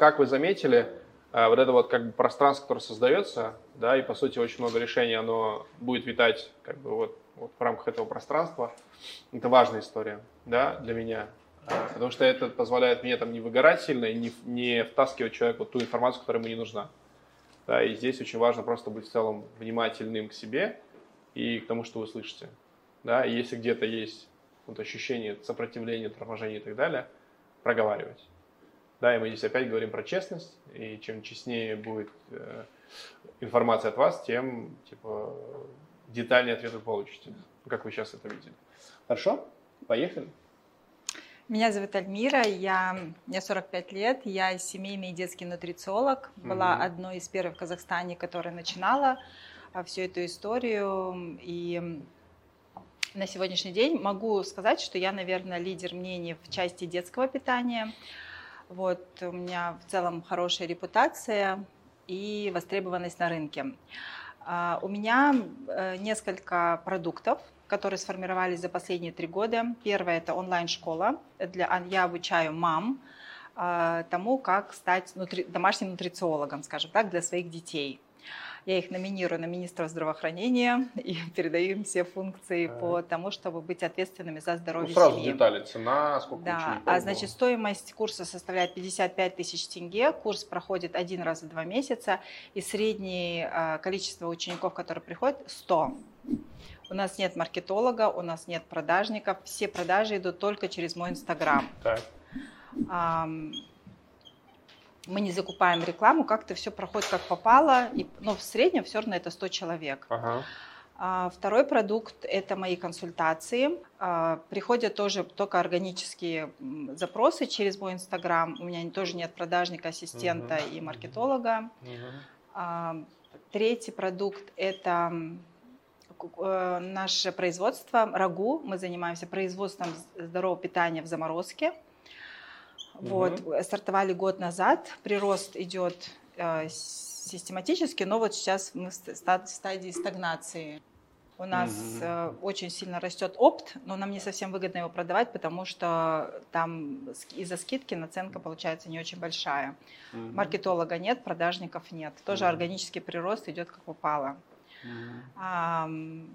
как вы заметили, а, вот это вот как бы пространство, которое создается, да, и по сути очень много решений, оно будет витать как бы вот, вот в рамках этого пространства. Это важная история, да, для меня. А, потому что это позволяет мне там не выгорать сильно и не, не втаскивать человеку ту информацию, которая ему не нужна. Да, и здесь очень важно просто быть в целом внимательным к себе и к тому, что вы слышите. Да, и если где-то есть вот ощущение сопротивления, торможения и так далее, проговаривать. Да, и мы здесь опять говорим про честность, и чем честнее будет э, информация от вас, тем типа детальнее ответ вы получите, как вы сейчас это видели. Хорошо? Поехали. Меня зовут Альмира, я, мне 45 лет, я семейный и детский нутрициолог, была mm одной из первых в Казахстане, которая начинала а, всю эту историю, и на сегодняшний день могу сказать, что я, наверное, лидер мнений в части детского питания, вот, у меня в целом хорошая репутация и востребованность на рынке. А, у меня э, несколько продуктов, которые сформировались за последние три года. Первое – это онлайн-школа. Для, я обучаю мам а, тому, как стать нутри, домашним нутрициологом, скажем так, для своих детей. Я их номинирую на министра здравоохранения и передаю им все функции а. по тому, чтобы быть ответственными за здоровье ну, сразу семьи. детали, цена, сколько да. А значит, стоимость курса составляет 55 тысяч тенге. Курс проходит один раз в два месяца. И среднее а, количество учеников, которые приходят, 100. У нас нет маркетолога, у нас нет продажников. Все продажи идут только через мой Инстаграм. Мы не закупаем рекламу, как-то все проходит как попало, и, но в среднем все равно это 100 человек. Ага. А, второй продукт – это мои консультации. А, приходят тоже только органические запросы через мой Инстаграм. У меня тоже нет продажника, ассистента uh и маркетолога. uh Третий продукт – это э, наше производство рагу. Мы занимаемся производством здорового питания в заморозке. Вот, угу. стартовали год назад, прирост идет э, систематически, но вот сейчас мы в стадии стагнации. У нас угу. э, очень сильно растет опт, но нам не совсем выгодно его продавать, потому что там из-за скидки наценка получается не очень большая. Угу. Маркетолога нет, продажников нет. Тоже угу. органический прирост идет как попало. Угу.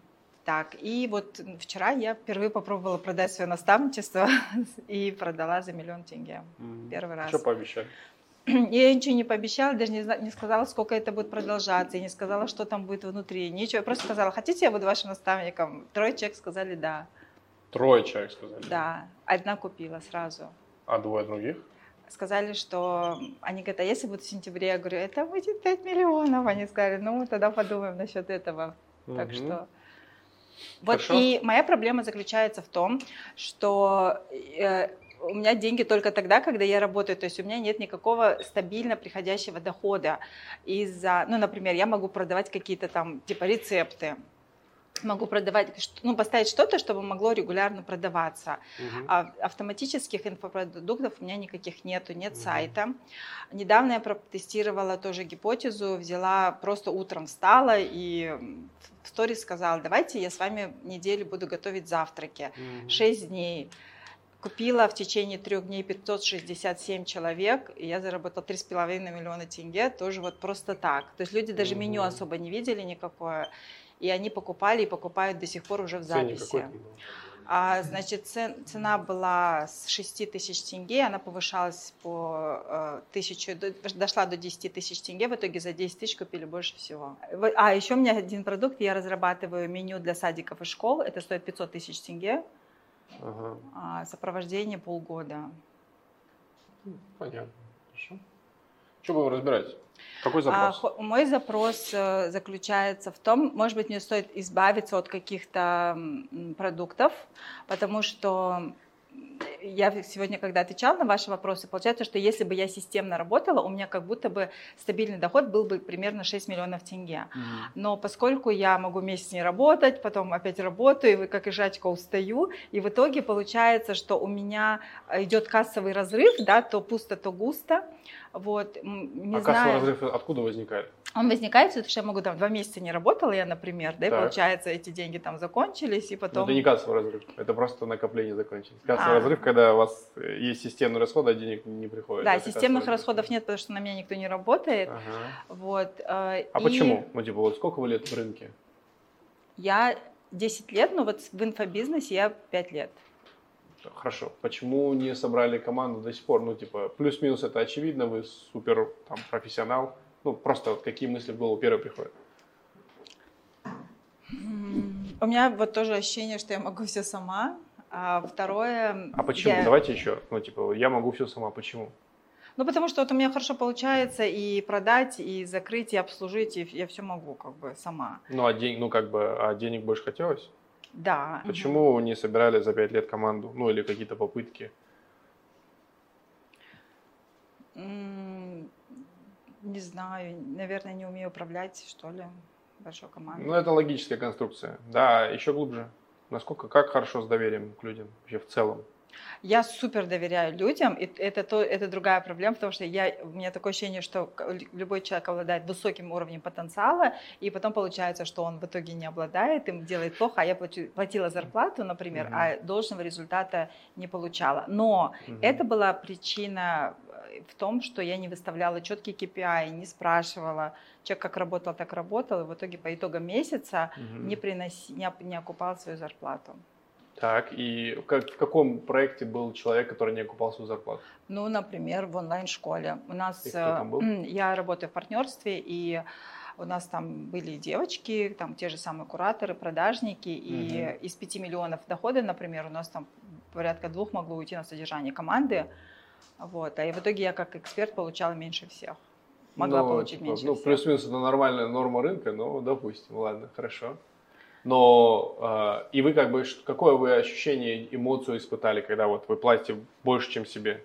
Так, и вот вчера я впервые попробовала продать свое наставничество и продала за миллион тенге. Mm. Первый раз. Что пообещали? Я ничего не пообещала, даже не, не сказала, сколько это будет продолжаться, я не сказала, что там будет внутри, ничего. Я просто сказала, хотите, я буду вашим наставником? Трое человек сказали да. Трое человек сказали? Да, одна купила сразу. А двое других? Сказали, что они говорят, а если будет в сентябре? Я говорю, это будет 5 миллионов. Они сказали, ну, мы тогда подумаем насчет этого. Угу. Так что вот Хорошо. и моя проблема заключается в том, что э, у меня деньги только тогда, когда я работаю, то есть у меня нет никакого стабильно приходящего дохода из-за, ну, например, я могу продавать какие-то там типа рецепты, могу продавать, ну, поставить что-то, чтобы могло регулярно продаваться. Угу. А автоматических инфопродуктов у меня никаких нету, нет угу. сайта. Недавно я протестировала тоже гипотезу, взяла, просто утром встала и в сторис сказала, давайте я с вами неделю буду готовить завтраки. Угу. 6 дней. Купила в течение трех дней 567 человек, и я заработала 3,5 миллиона тенге, тоже вот просто так. То есть люди даже угу. меню особо не видели никакое и они покупали и покупают до сих пор уже в записи. А, значит, цена была с 6 тысяч тенге, она повышалась по э, тысячу, дошла до 10 тысяч тенге, в итоге за 10 тысяч купили больше всего. А, еще у меня один продукт, я разрабатываю меню для садиков и школ, это стоит 500 тысяч тенге, ага. а, сопровождение полгода. Понятно, хорошо. Что будем разбирать? Какой запрос? А, мой запрос э, заключается в том, может быть, мне стоит избавиться от каких-то продуктов, потому что я сегодня, когда отвечала на ваши вопросы, получается, что если бы я системно работала, у меня как будто бы стабильный доход был бы примерно 6 миллионов тенге. Mm-hmm. Но поскольку я могу месяц не работать, потом опять работаю, и как и жачка устаю, и в итоге получается, что у меня идет кассовый разрыв, да, то пусто, то густо. Вот, не а знаю. кассовый разрыв откуда возникает? он возникает, потому что я могу там два месяца не работала я, например, да, так. и получается эти деньги там закончились, и потом... Но это не кассовый разрыв, это просто накопление закончилось. Кассовый а. разрыв, когда у вас есть системный расход, а денег не приходит. Да, системных расходов нет, потому что на меня никто не работает. Ага. Вот, э, а и... почему? Ну, типа, вот сколько вы лет в рынке? Я 10 лет, но вот в инфобизнесе я 5 лет. Хорошо. Почему не собрали команду до сих пор? Ну, типа, плюс-минус это очевидно, вы супер там, профессионал. Ну, просто вот какие мысли в голову первые приходят? У меня вот тоже ощущение, что я могу все сама. А второе... А почему? Я... Давайте еще. Ну, типа, я могу все сама. Почему? Ну, потому что вот у меня хорошо получается и продать, и закрыть, и обслужить, и я все могу как бы сама. Ну, а, день, ну как бы, а денег больше хотелось? Да. Почему угу. не собирали за пять лет команду? Ну, или какие-то попытки? Не знаю, наверное, не умею управлять, что ли, большой командой. Ну, это логическая конструкция. Да, еще глубже. Насколько, как хорошо с доверием к людям вообще в целом? Я супер доверяю людям, и это, то, это другая проблема, потому что я, у меня такое ощущение, что любой человек обладает высоким уровнем потенциала, и потом получается, что он в итоге не обладает, им делает плохо, а я плачу, платила зарплату, например, mm-hmm. а должного результата не получала. Но mm-hmm. это была причина э, в том, что я не выставляла четкие KPI, не спрашивала, человек как работал, так работал, и в итоге по итогам месяца mm-hmm. не, приноси, не, не окупал свою зарплату. Так, и как, в каком проекте был человек, который не окупал свою зарплату? Ну, например, в онлайн-школе. У нас, был? я работаю в партнерстве, и у нас там были девочки, там те же самые кураторы, продажники, и угу. из 5 миллионов дохода, например, у нас там порядка двух могло уйти на содержание команды, вот, а и в итоге я как эксперт получала меньше всех. Могла ну, получить типа, меньше Ну, плюс-минус это нормальная норма рынка, но допустим, ладно, хорошо. Но э, и вы как бы, какое вы ощущение, эмоцию испытали, когда вот вы платите больше, чем себе?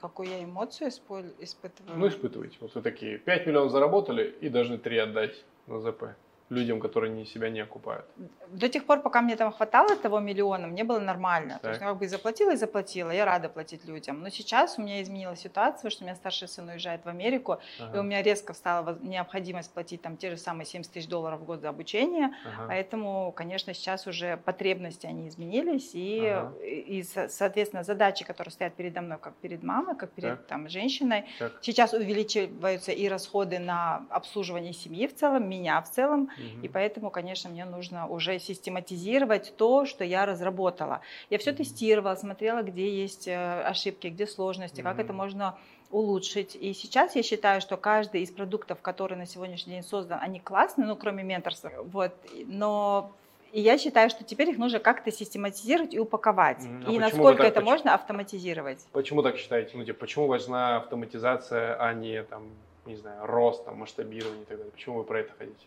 Какую я эмоцию испытываю? Ну, испытываете. Вот вы такие, 5 миллионов заработали и должны 3 отдать на ЗП людям, которые не, себя не окупают? До тех пор, пока мне там хватало того миллиона, мне было нормально. Так. То есть, ну, как бы заплатила и заплатила, я рада платить людям. Но сейчас у меня изменилась ситуация, что у меня старший сын уезжает в Америку, ага. и у меня резко встала необходимость платить там те же самые 70 тысяч долларов в год за обучение. Ага. Поэтому, конечно, сейчас уже потребности, они изменились, и, ага. и, соответственно, задачи, которые стоят передо мной, как перед мамой, как перед там, женщиной, так. сейчас увеличиваются и расходы на обслуживание семьи в целом, меня в целом, Угу. И поэтому, конечно, мне нужно уже систематизировать то, что я разработала. Я все угу. тестировала, смотрела, где есть э, ошибки, где сложности, угу. как это можно улучшить. И сейчас я считаю, что каждый из продуктов, которые на сегодняшний день создан, они классные, ну, кроме менторства. Вот. Но и я считаю, что теперь их нужно как-то систематизировать и упаковать. А и насколько так, это почему, можно автоматизировать. Почему так считаете? Ну, типа, почему важна автоматизация, а не там, не знаю, рост, там, масштабирование и так далее? Почему вы про это хотите?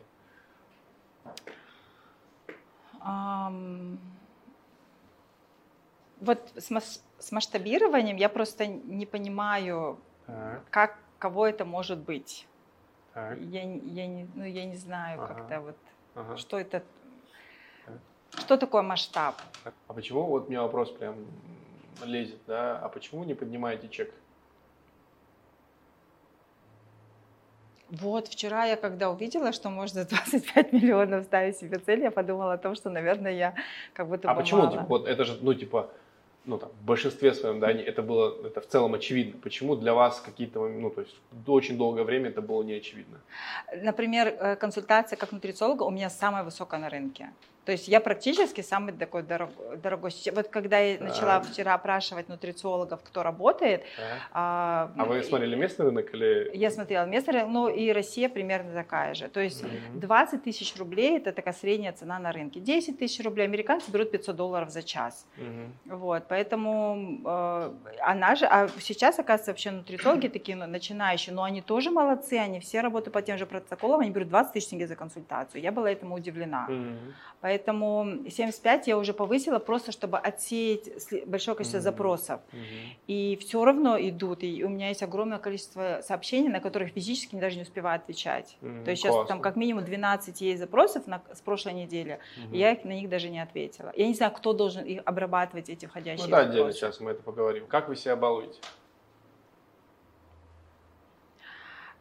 Вот с, с масштабированием я просто не понимаю, так. как кого это может быть. Так. Я, я, не, ну, я не знаю, ага. как-то вот, ага. что это, так. что такое масштаб. А почему, вот у меня вопрос прям лезет, да, а почему не поднимаете чек? Вот, вчера я когда увидела, что можно 25 миллионов ставить себе цель, я подумала о том, что, наверное, я как будто а бы А почему? Типа, вот это же, ну, типа, ну, там, в большинстве своем, да, это было, это в целом очевидно. Почему для вас какие-то, ну, то есть, очень долгое время это было не очевидно? Например, э, консультация как нутрициолога у меня самая высокая на рынке. То есть я практически самый такой дорог, дорогой. Вот когда я начала вчера опрашивать нутрициологов, кто работает. А, а вы смотрели местный рынок или? Я смотрела местный рынок, ну и Россия примерно такая же. То есть mm 20 тысяч рублей это такая средняя цена на рынке. 10 тысяч рублей американцы берут 500 долларов за час. mm Вот, поэтому э, она же, а сейчас оказывается вообще нутрициологи такие ну, начинающие, но они тоже молодцы, они все работают по тем же протоколам, они берут 20 тысяч тенге за консультацию. Я была этому удивлена. mm Поэтому 75 я уже повысила просто, чтобы отсеять большое количество mm-hmm. запросов. Mm-hmm. И все равно идут. И у меня есть огромное количество сообщений, на которых физически даже не успеваю отвечать. Mm-hmm. То есть сейчас там как минимум 12 есть запросов на, с прошлой недели, mm-hmm. и я их, на них даже не ответила. Я не знаю, кто должен их обрабатывать, эти входящие ну, да, отдельно сейчас мы это поговорим. Как вы себя балуете?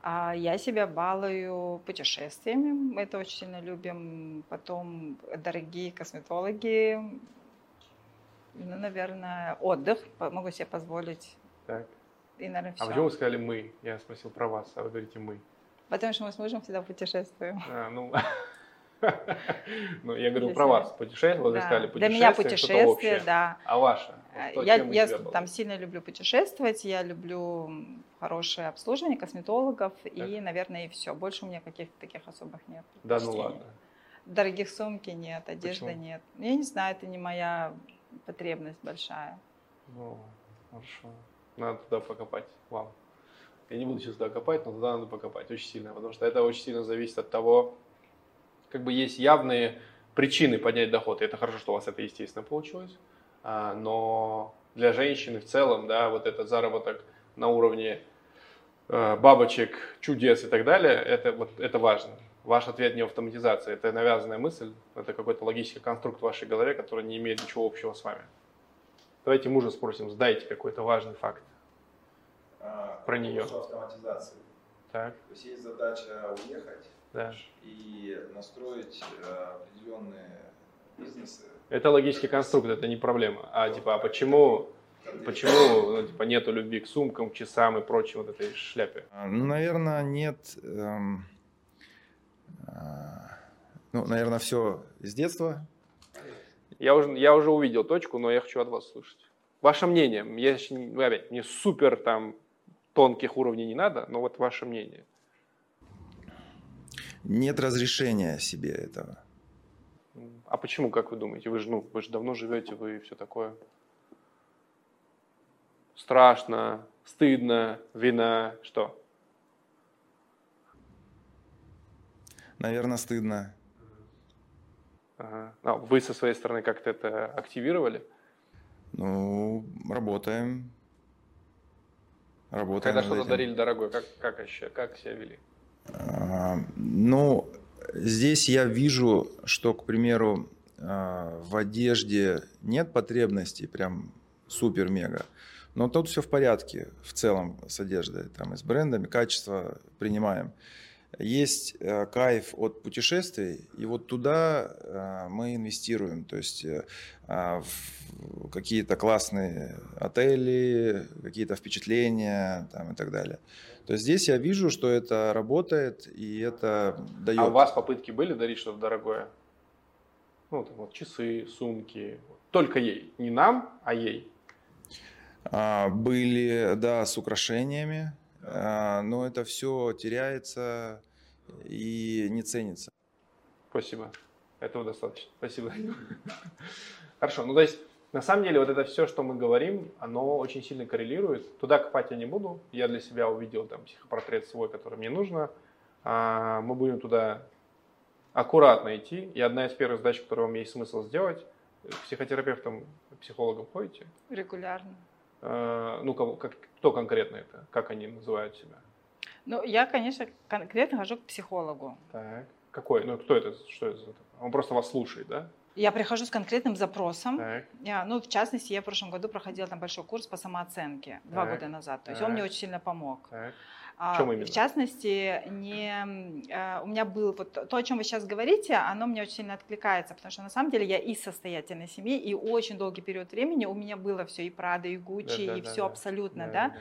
А я себя балую путешествиями, мы это очень сильно любим. Потом дорогие косметологи, ну, наверное, отдых могу себе позволить. Так. И, наверное, все. А почему вы сказали «мы»? Я спросил про вас, а вы говорите «мы». Потому что мы с мужем всегда путешествуем. А, ну... Ну, я говорю про вас. Путешествие, вы сказали путешествие. Для меня путешествие, да. А ваше? Я, я там сильно люблю путешествовать, я люблю хорошее обслуживание косметологов и, наверное, и все. Больше у меня каких-то таких особых нет. Да, ну ладно. Дорогих сумки нет, одежды нет. Я не знаю, это не моя потребность большая. Ну, хорошо. Надо туда покопать вам. Я не буду сейчас туда копать, но туда надо покопать очень сильно, потому что это очень сильно зависит от того, как бы есть явные причины поднять доход. И это хорошо, что у вас это, естественно, получилось. А, но для женщины в целом, да, вот этот заработок на уровне э, бабочек, чудес и так далее, это, вот, это важно. Ваш ответ не автоматизация, это навязанная мысль, это какой-то логический конструкт в вашей голове, который не имеет ничего общего с вами. Давайте мужа спросим, сдайте какой-то важный факт а, про нее. автоматизации. Так. То есть есть задача уехать, да. и настроить э, определенные бизнесы. Это логический конструкт, это не проблема. А типа, а почему, почему ну, типа, нету любви к сумкам, часам и прочей вот этой шляпе? А, ну, наверное, нет. Эм, э, ну, наверное, все с детства. Я уже, я уже увидел точку, но я хочу от вас слышать. Ваше мнение. Я, опять, мне супер там тонких уровней не надо, но вот ваше мнение нет разрешения себе этого. А почему, как вы думаете? Вы же, ну, вы же давно живете, вы все такое. Страшно, стыдно, вина, что? Наверное, стыдно. Ага. А вы со своей стороны как-то это активировали? Ну, работаем. Работаем. Когда что-то дарили дорогое, как, как, как себя вели? А, ну, здесь я вижу, что, к примеру, а, в одежде нет потребностей прям супер-мега. Но тут все в порядке в целом с одеждой, там и с брендами, качество принимаем. Есть э, кайф от путешествий, и вот туда э, мы инвестируем. То есть э, в какие-то классные отели, какие-то впечатления там, и так далее. То есть здесь я вижу, что это работает, и это дает... А у вас попытки были дарить что-то дорогое? Ну, там вот часы, сумки. Только ей. Не нам, а ей. А, были, да, с украшениями, а, но это все теряется и не ценится. Спасибо. Этого достаточно. Спасибо. Хорошо. Ну, то есть на самом деле, вот это все, что мы говорим, оно очень сильно коррелирует. Туда копать я не буду. Я для себя увидел там психопортрет свой, который мне нужно. А мы будем туда аккуратно идти. И одна из первых задач, которую вам есть смысл сделать, психотерапевтом, психологом ходите? Регулярно. А, ну, кого, как, кто конкретно это? Как они называют себя? Ну, я, конечно, конкретно хожу к психологу. Так. Какой? Ну, кто это? Что это? Он просто вас слушает, да? Я прихожу с конкретным запросом. Так. Я, ну, в частности, я в прошлом году проходила там большой курс по самооценке два года назад. То есть так. он мне очень сильно помог. Так. В чем именно? В частности, не, э, у меня был вот то, о чем вы сейчас говорите, оно мне очень сильно откликается, потому что на самом деле я из состоятельной семьи, и очень долгий период времени у меня было все, и Прада, и Гуччи, да, да, и да, все да, абсолютно, да, да? да.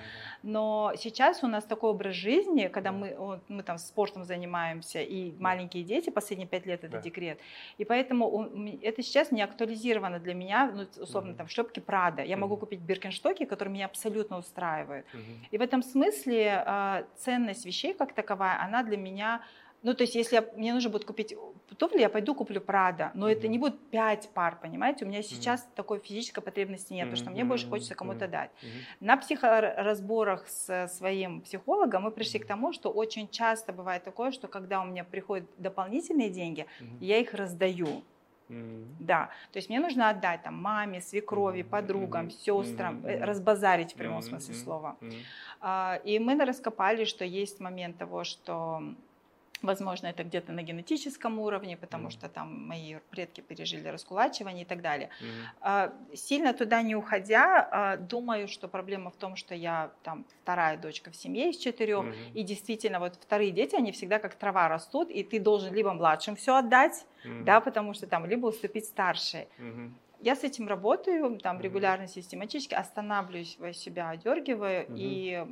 Но сейчас у нас такой образ жизни, когда мы, вот, мы там спортом занимаемся, и маленькие дети, последние пять лет это да. декрет, и поэтому это сейчас не актуализировано для меня, ну, условно, там, шлепки Прада. Я могу купить Биркенштоки, которые меня абсолютно устраивают. И в этом смысле а, ценность вещей как таковая, она для меня ну, то есть, если я, мне нужно будет купить туфли, я пойду куплю Прада, но mm-hmm. это не будет пять пар, понимаете? У меня сейчас mm-hmm. такой физической потребности нет, mm-hmm. потому что мне больше хочется кому-то mm-hmm. дать. Mm-hmm. На психоразборах с своим психологом мы пришли mm-hmm. к тому, что очень часто бывает такое, что когда у меня приходят дополнительные деньги, mm-hmm. я их раздаю. Mm-hmm. Да, то есть мне нужно отдать там маме, свекрови, mm-hmm. подругам, mm-hmm. сестрам, mm-hmm. разбазарить в прямом mm-hmm. смысле слова. Mm-hmm. И мы раскопали, что есть момент того, что Возможно, это где-то на генетическом уровне, потому mm что там мои предки пережили раскулачивание и так далее. mm Сильно туда не уходя, а, думаю, что проблема в том, что я там вторая дочка в семье из четырех, mm и действительно вот вторые дети, они всегда как трава растут, и ты должен либо младшим все отдать, mm да, потому что там либо уступить старшей. mm Я с этим работаю, там регулярно, систематически, останавливаюсь себя, одергиваю, mm и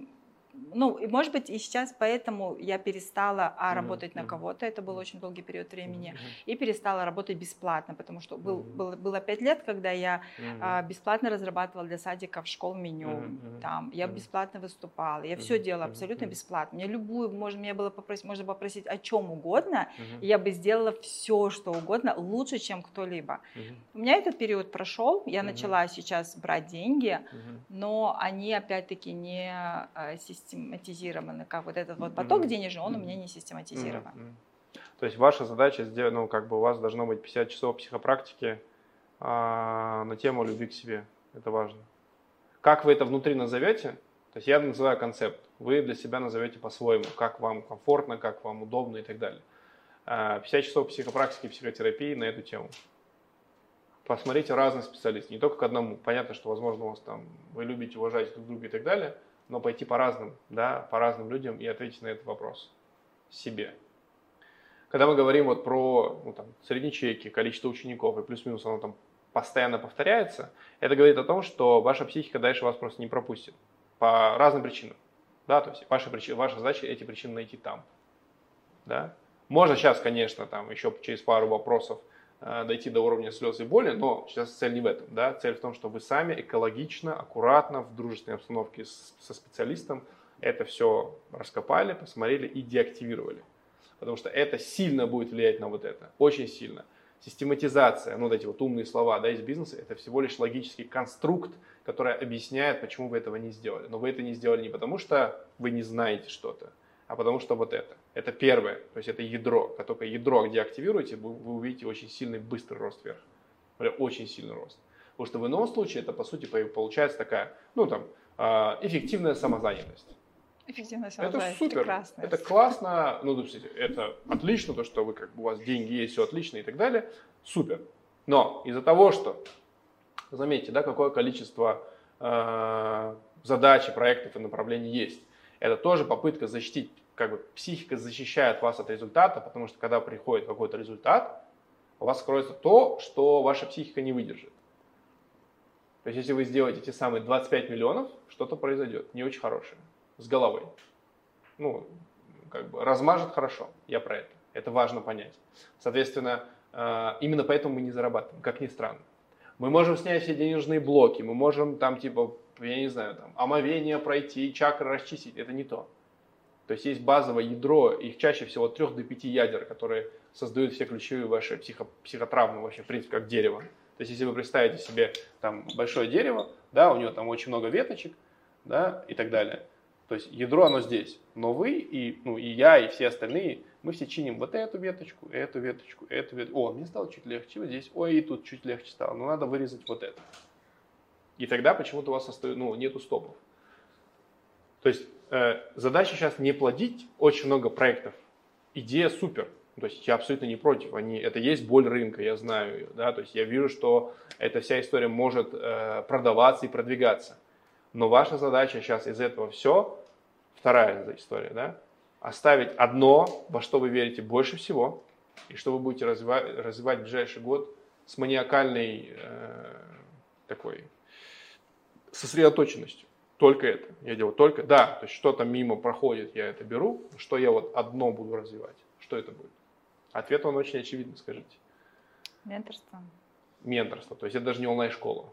ну, может быть, и сейчас поэтому я перестала а, работать mm-hmm. на кого-то, это был очень долгий период времени, mm-hmm. и перестала работать бесплатно, потому что был, mm-hmm. было, было пять лет, когда я mm-hmm. а, бесплатно разрабатывала для садиков школ меню, mm-hmm. там, я mm-hmm. бесплатно выступала, я mm-hmm. все делала абсолютно mm-hmm. бесплатно. Мне любую, можно, мне было попросить, можно попросить о чем угодно, mm-hmm. и я бы сделала все, что угодно, лучше, чем кто-либо. Mm-hmm. У меня этот период прошел, я mm-hmm. начала сейчас брать деньги, mm-hmm. но они опять-таки не а, систематизированы, как вот этот вот поток mm-hmm. денежный, он у меня не систематизирован. Mm-hmm. То есть ваша задача сделать, ну, как бы у вас должно быть 50 часов психопрактики а, на тему любви к себе. Это важно. Как вы это внутри назовете? То есть я называю концепт, вы для себя назовете по-своему, как вам комфортно, как вам удобно и так далее. 50 а, часов психопрактики, психотерапии на эту тему. Посмотрите разных специалистов, не только к одному. Понятно, что, возможно, у вас там вы любите, уважаете друг друга и так далее – но пойти по разным, да, по разным людям и ответить на этот вопрос себе. Когда мы говорим вот про ну, там, средние чеки, количество учеников и плюс-минус оно там постоянно повторяется, это говорит о том, что ваша психика дальше вас просто не пропустит по разным причинам. Да, то есть ваша, причина, ваша задача эти причины найти там. Да? Можно сейчас, конечно, там еще через пару вопросов дойти до уровня слез и боли, но сейчас цель не в этом. Да? Цель в том, чтобы вы сами экологично, аккуратно, в дружественной обстановке с, со специалистом это все раскопали, посмотрели и деактивировали. Потому что это сильно будет влиять на вот это, очень сильно. Систематизация, ну вот эти вот умные слова да, из бизнеса, это всего лишь логический конструкт, который объясняет, почему вы этого не сделали. Но вы это не сделали не потому, что вы не знаете что-то, а потому что вот это. Это первое, то есть это ядро. Как только ядро где активируете, вы, вы увидите очень сильный быстрый рост вверх. Очень сильный рост. Потому что в ином случае это, по сути, получается такая, ну там, а, эффективная самозанятость. Эффективная самозанятость. Это супер. Прекрасно. Это классно. Ну, допустим, это отлично, то, что вы, как бы, у вас деньги есть, все отлично и так далее. Супер. Но из-за того, что, заметьте, да, какое количество э, задач, проектов и направлений есть это тоже попытка защитить, как бы психика защищает вас от результата, потому что когда приходит какой-то результат, у вас скроется то, что ваша психика не выдержит. То есть если вы сделаете те самые 25 миллионов, что-то произойдет, не очень хорошее, с головой. Ну, как бы размажет хорошо, я про это. Это важно понять. Соответственно, э, именно поэтому мы не зарабатываем, как ни странно. Мы можем снять все денежные блоки, мы можем там типа я не знаю, там, омовение пройти, чакры расчистить, это не то. То есть есть базовое ядро, их чаще всего от 3 до 5 ядер, которые создают все ключевые ваши психо, психотравмы, вообще, в принципе, как дерево. То есть если вы представите себе там большое дерево, да, у него там очень много веточек, да, и так далее. То есть ядро оно здесь, но вы и, ну, и я, и все остальные, мы все чиним вот эту веточку, эту веточку, эту веточку. О, мне стало чуть легче вот здесь, ой, и тут чуть легче стало, но надо вырезать вот это. И тогда почему-то у вас остается, ну, нету стопов. То есть э, задача сейчас не плодить очень много проектов. Идея супер. То есть я абсолютно не против. Они, это есть боль рынка, я знаю ее. Да? То есть я вижу, что эта вся история может э, продаваться и продвигаться. Но ваша задача сейчас из этого все, вторая история, да, оставить одно, во что вы верите больше всего, и что вы будете развивать, развивать в ближайший год с маниакальной э, такой сосредоточенностью. Только это. Я делаю только, да, то есть что-то мимо проходит, я это беру. Что я вот одно буду развивать? Что это будет? Ответ он очень очевидный, скажите. Менторство. Менторство. То есть это даже не онлайн-школа.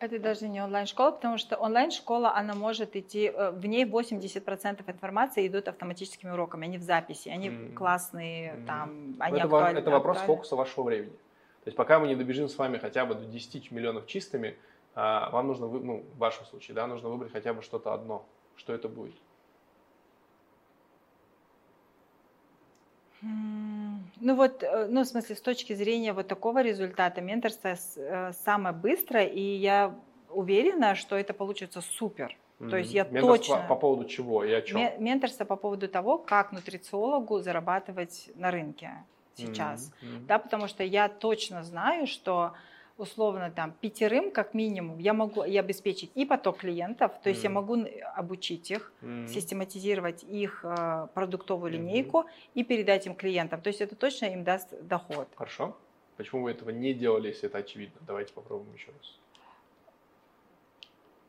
Это даже не онлайн-школа, потому что онлайн-школа, она может идти, э, в ней 80% информации идут автоматическими уроками, они в записи, они mm-hmm. классные, mm-hmm. там, они это, актуальны. Это вопрос актуальны. фокуса вашего времени. То есть пока мы не добежим с вами хотя бы до 10 миллионов чистыми, а, вам нужно, ну, в вашем случае, да, нужно выбрать хотя бы что-то одно. Что это будет? Ну вот, э, ну в смысле, с точки зрения вот такого результата менторство э, самое быстрое, и я уверена, что это получится супер. Mm-hmm. То есть я менторство точно... по поводу чего и о чем? Менторство по поводу того, как нутрициологу зарабатывать на рынке сейчас. Mm-hmm. Да, потому что я точно знаю, что условно там пятерым как минимум я могу и обеспечить и поток клиентов, то есть mm. я могу обучить их, mm. систематизировать их э, продуктовую линейку mm. и передать им клиентам. То есть это точно им даст доход. Хорошо. Почему вы этого не делали, если это очевидно? Давайте попробуем еще раз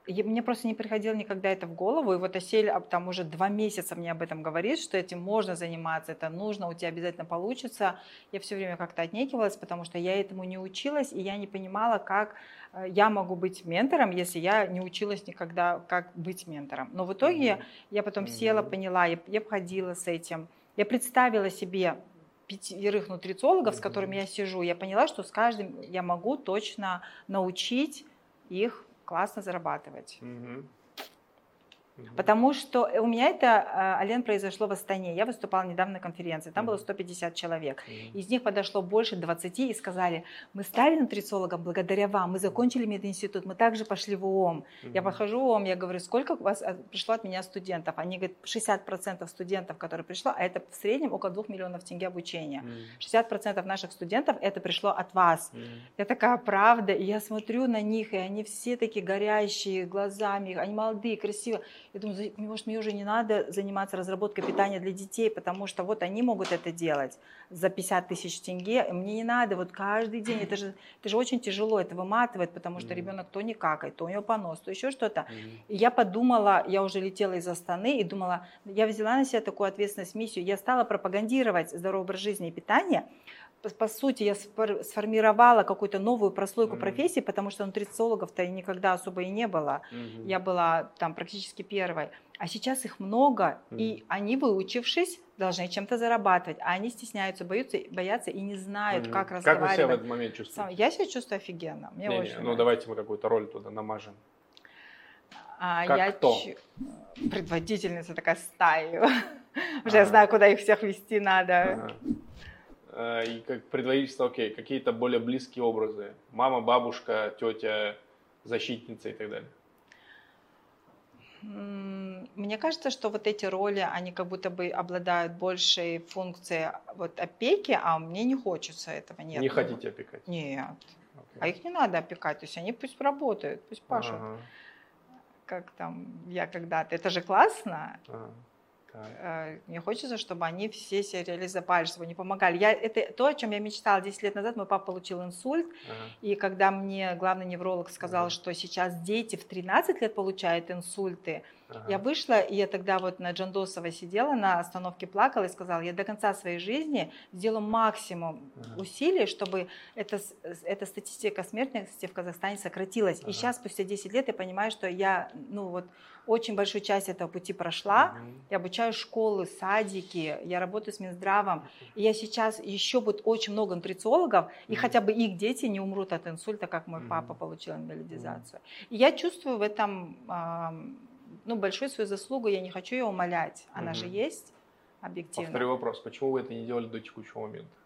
мне просто не приходило никогда это в голову, и вот Асель там уже два месяца мне об этом говорит, что этим можно заниматься, это нужно, у тебя обязательно получится. Я все время как-то отнекивалась, потому что я этому не училась, и я не понимала, как э, я могу быть ментором, если я не училась никогда, как быть ментором. Но в итоге mm-hmm. я потом села, поняла, я, я обходила с этим, я представила себе пятерых нутрициологов, mm-hmm. с которыми я сижу, я поняла, что с каждым я могу точно научить их классно зарабатывать. Угу. Потому что у меня это, Ален, произошло в Астане. Я выступала недавно на конференции. Там было 150 человек. Из них подошло больше 20 и сказали, мы стали нутрициологом благодаря вам. Мы закончили мединститут, мы также пошли в. Mm-hmm. Я подхожу в УОМ, я говорю, сколько у вас пришло от меня студентов? Они говорят, 60% студентов, которые пришло, а это в среднем около 2 миллионов тенге обучения. Mm-hmm. 60% наших студентов это пришло от вас. Я такая, правда. И я смотрю на них, и они все такие горящие глазами, они молодые, красивые. Я думаю, может, мне уже не надо заниматься разработкой питания для детей, потому что вот они могут это делать за 50 тысяч тенге. Мне не надо вот каждый день. Это же, это же очень тяжело, это выматывает, потому что ребенок то не какает, то у него понос, то еще что-то. И я подумала, я уже летела из Астаны и думала, я взяла на себя такую ответственность, миссию. Я стала пропагандировать здоровый образ жизни и питания, по сути, я сформировала какую-то новую прослойку mm-hmm. профессий, потому что нутрициологов-то никогда особо и не было. Mm-hmm. Я была там практически первой. А сейчас их много, mm-hmm. и они, выучившись, должны чем-то зарабатывать. А они стесняются, боятся, боятся и не знают, mm-hmm. как разговаривать. Как вы себя в этот момент чувствуете? Я себя чувствую офигенно. Мне не, очень не, ну, давайте мы какую-то роль туда намажем. А, как я кто? Ч... предводительница такая стаи. Уже я знаю, куда их всех вести надо. Э, и как предводительство, окей, какие-то более близкие образы. Мама, бабушка, тетя, защитница и так далее. Мне кажется, что вот эти роли, они как будто бы обладают большей функцией вот опеки, а мне не хочется этого. Нет. Не хотите опекать? Нет. Okay. А их не надо опекать, то есть они пусть работают, пусть пашут. Ага. Как там я когда-то. Это же классно. Ага. Так. Э, мне хочется, чтобы они все себя реализовали, чтобы они помогали. Я, это то, о чем я мечтала 10 лет назад. Мой папа получил инсульт, ага. и когда мне главный невролог сказал, ага. что сейчас дети в 13 лет получают инсульты, ага. я вышла, и я тогда вот на Джандосова сидела, на остановке плакала и сказала, я до конца своей жизни сделаю максимум ага. усилий, чтобы эта, эта статистика смертности в Казахстане сократилась. Ага. И сейчас, спустя 10 лет, я понимаю, что я, ну вот, очень большую часть этого пути прошла. Я обучаю школы, садики, я работаю с Минздравом. И я сейчас еще будет очень много нутрициологов, и хотя бы их дети не умрут от инсульта, как мой папа получил инвалидизацию. И я чувствую в этом ну, большую свою заслугу, я не хочу ее умолять. Она же есть объективно. Повторю вопрос, почему вы это не делали до текущего момента?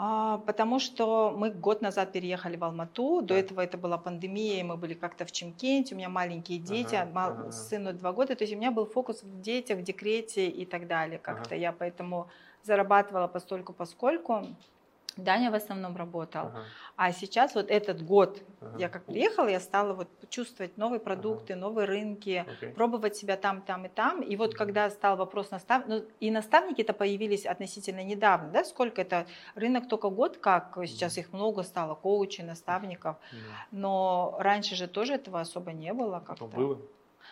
А, потому что мы год назад переехали в Алмату. До этого это была пандемия, и мы были как-то в Чемкенте. У меня маленькие дети, ага, мал, ага. сыну два года. То есть у меня был фокус в детях, в декрете и так далее. Как-то ага. я поэтому зарабатывала постольку поскольку. Даня в основном работал. Ага. А сейчас вот этот год, ага. я как приехала, я стала вот чувствовать новые продукты, ага. новые рынки, okay. пробовать себя там, там и там. И вот ага. когда стал вопрос настав... ну, и наставники это появились относительно недавно, да, сколько это рынок только год, как сейчас их много стало, коучей, наставников. Ага. Но раньше же тоже этого особо не было как-то. Было.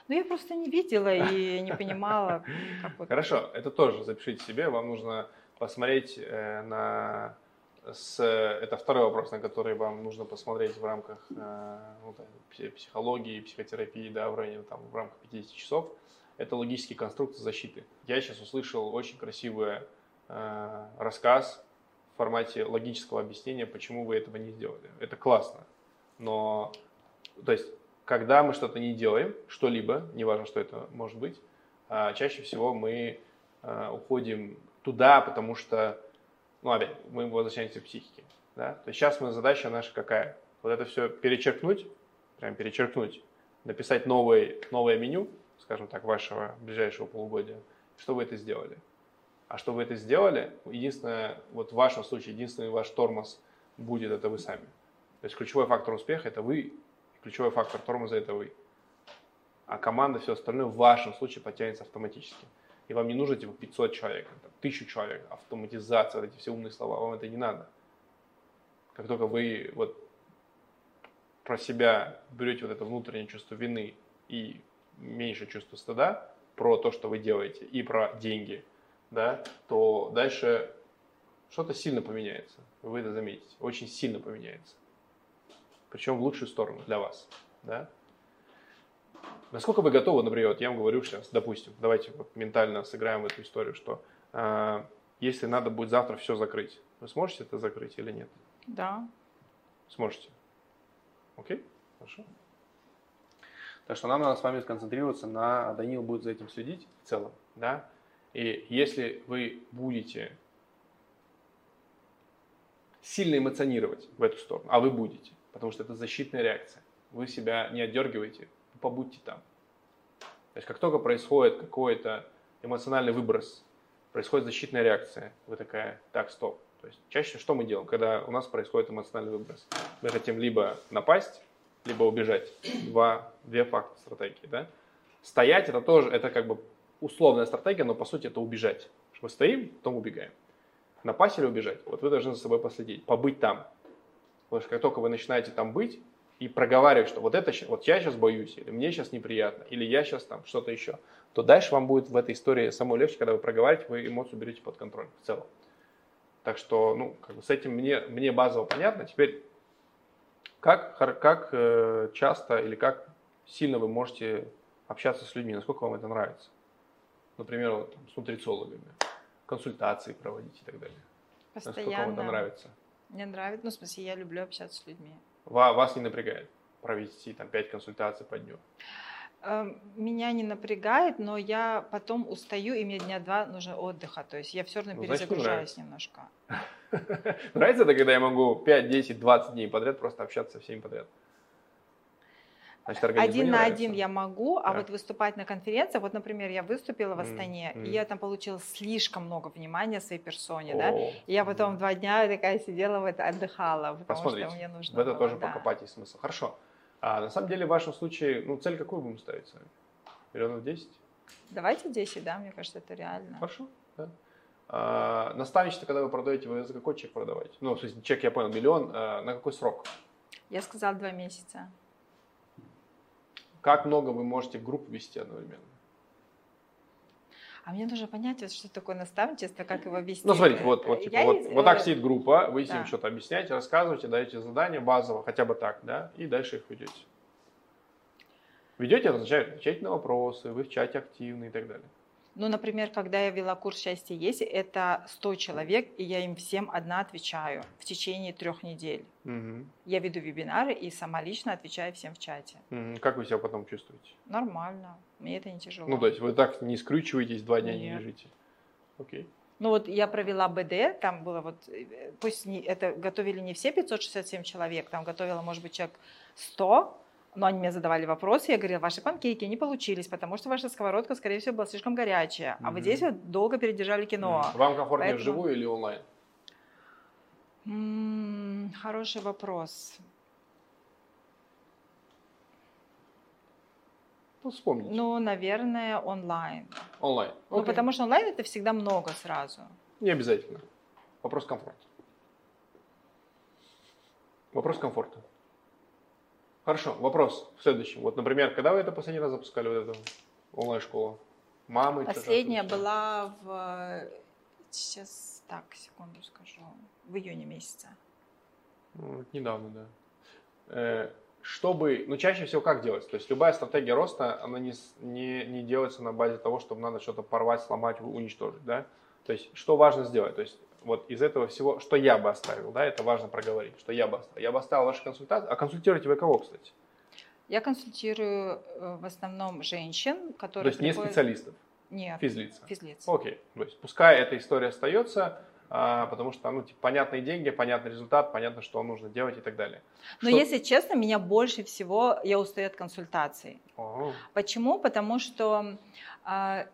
Ну, я просто не видела и не понимала. Хорошо, это тоже запишите себе. Вам нужно посмотреть э, на с, это второй вопрос, на который вам нужно посмотреть в рамках э, ну, психологии, психотерапии, да, в районе там, в рамках 50 часов. Это логические конструкции защиты. Я сейчас услышал очень красивый э, рассказ в формате логического объяснения, почему вы этого не сделали. Это классно. Но, то есть, когда мы что-то не делаем, что-либо, неважно, что это может быть, э, чаще всего мы э, уходим туда, потому что ну, опять, мы возвращаемся к психике. Да? То есть сейчас мы задача наша какая? Вот это все перечеркнуть, прям перечеркнуть, написать новый, новое меню, скажем так, вашего ближайшего полугодия, что вы это сделали. А что вы это сделали, единственное, вот в вашем случае, единственный ваш тормоз будет это вы сами. То есть ключевой фактор успеха это вы, ключевой фактор тормоза это вы. А команда, все остальное в вашем случае потянется автоматически. И вам не нужно типа 500 человек, там, 1000 человек, автоматизация, вот эти все умные слова, вам это не надо. Как только вы вот про себя берете вот это внутреннее чувство вины и меньше чувство стыда про то, что вы делаете, и про деньги, да, то дальше что-то сильно поменяется. Вы это заметите. Очень сильно поменяется. Причем в лучшую сторону для вас. Да? Насколько вы готовы, например, вот я вам говорю сейчас, допустим, давайте вот ментально сыграем в эту историю, что э, если надо будет завтра все закрыть, вы сможете это закрыть или нет? Да. Сможете. Окей? Хорошо. Так что нам надо с вами сконцентрироваться на... Данил будет за этим следить в целом, да? И если вы будете сильно эмоционировать в эту сторону, а вы будете, потому что это защитная реакция, вы себя не отдергиваете, побудьте там. То есть как только происходит какой-то эмоциональный выброс, происходит защитная реакция, вы такая, так, стоп, то есть чаще что мы делаем, когда у нас происходит эмоциональный выброс? Мы хотим либо напасть, либо убежать. Два, две факта стратегии. Да? Стоять это тоже, это как бы условная стратегия, но по сути это убежать. Мы стоим, потом убегаем. Напасть или убежать? Вот вы должны за собой последить, побыть там. Потому что как только вы начинаете там быть и проговаривать, что вот это, вот я сейчас боюсь, или мне сейчас неприятно, или я сейчас там что-то еще, то дальше вам будет в этой истории самой легче, когда вы проговариваете, вы эмоцию берете под контроль в целом. Так что, ну, как бы с этим мне, мне базово понятно. Теперь, как, как э, часто или как сильно вы можете общаться с людьми, насколько вам это нравится? Например, вот, там, с нутрициологами, консультации проводить и так далее. Постоянно. Насколько вам это нравится? Мне нравится, ну, в смысле, я люблю общаться с людьми. Вас не напрягает провести там 5 консультаций по дню? Эм, меня не напрягает, но я потом устаю, и мне дня два нужно отдыха. То есть я все равно ну, перезагружаюсь немножко. Нравится это, когда я могу 5, 10, 20 дней подряд просто общаться со всеми подряд? Значит, один на один я могу, а да. вот выступать на конференции, вот, например, я выступила в Астане, mm-hmm. и я там получила слишком много внимания своей персоне, oh. да, и я потом два дня такая сидела, вот отдыхала, потому Посмотрите, что мне нужно в это было, тоже да. покопать есть смысл. Хорошо. А на самом деле в вашем случае, ну, цель какую будем ставить сами? Миллионов 10? Давайте 10, да, мне кажется, это реально. Хорошо, да. А, наставничество, когда вы продаете, вы за какой чек продаваете? Ну, в смысле, чек, я понял, миллион, а на какой срок? Я сказала два месяца. Как много вы можете в группу вести одновременно? А мне нужно понять, что такое наставничество, как его вести. Ну, смотрите, вот, вот, типа, вот, вот так сидит группа, вы да. им что-то объясняете, рассказываете, даете задания базово, хотя бы так, да, и дальше их ведете. Ведете, это означает, отвечаете на вопросы, вы в чате активны и так далее. Ну, например, когда я вела курс «Счастье есть», это 100 человек, и я им всем одна отвечаю в течение трех недель. Угу. Я веду вебинары и сама лично отвечаю всем в чате. Угу. Как вы себя потом чувствуете? Нормально, мне это не тяжело. Ну, то есть вы так не скручиваетесь, два дня Нет. не лежите? Окей. Ну вот я провела БД, там было вот, э, пусть не, это готовили не все 567 человек, там готовила, может быть, человек 100, но они мне задавали вопросы, я говорила, ваши панкейки не получились, потому что ваша сковородка, скорее всего, была слишком горячая, mm-hmm. а вы здесь вот долго передержали кино. Mm-hmm. Вам комфортнее Поэтому... вживую или онлайн? Хороший вопрос. Ну, вспомните. Ну, наверное, онлайн. Онлайн. Okay. Ну, потому что онлайн это всегда много сразу. Не обязательно. Вопрос комфорта. Вопрос комфорта. Хорошо, вопрос в следующем. Вот, например, когда вы это последний раз запускали, вот эту онлайн-школу? Мамы? Последняя была в... Сейчас, так, секунду скажу. В июне месяце. Ну, недавно, да. Э, чтобы, ну, чаще всего как делать? То есть любая стратегия роста, она не, не, не делается на базе того, чтобы надо что-то порвать, сломать, уничтожить, да? То есть что важно сделать? То есть вот из этого всего, что я бы оставил, да, это важно проговорить, что я бы оставил. Я бы оставил ваши консультации. А консультируете вы кого, кстати? Я консультирую э, в основном женщин, которые... То есть приходят... не специалистов? Нет. Физлица? Физлиц. Окей. То есть пускай эта история остается, а, потому что ну, типа, понятные деньги, понятный результат, понятно, что нужно делать и так далее. Но что... если честно, меня больше всего я устаю от консультаций. О. Почему? Потому что а,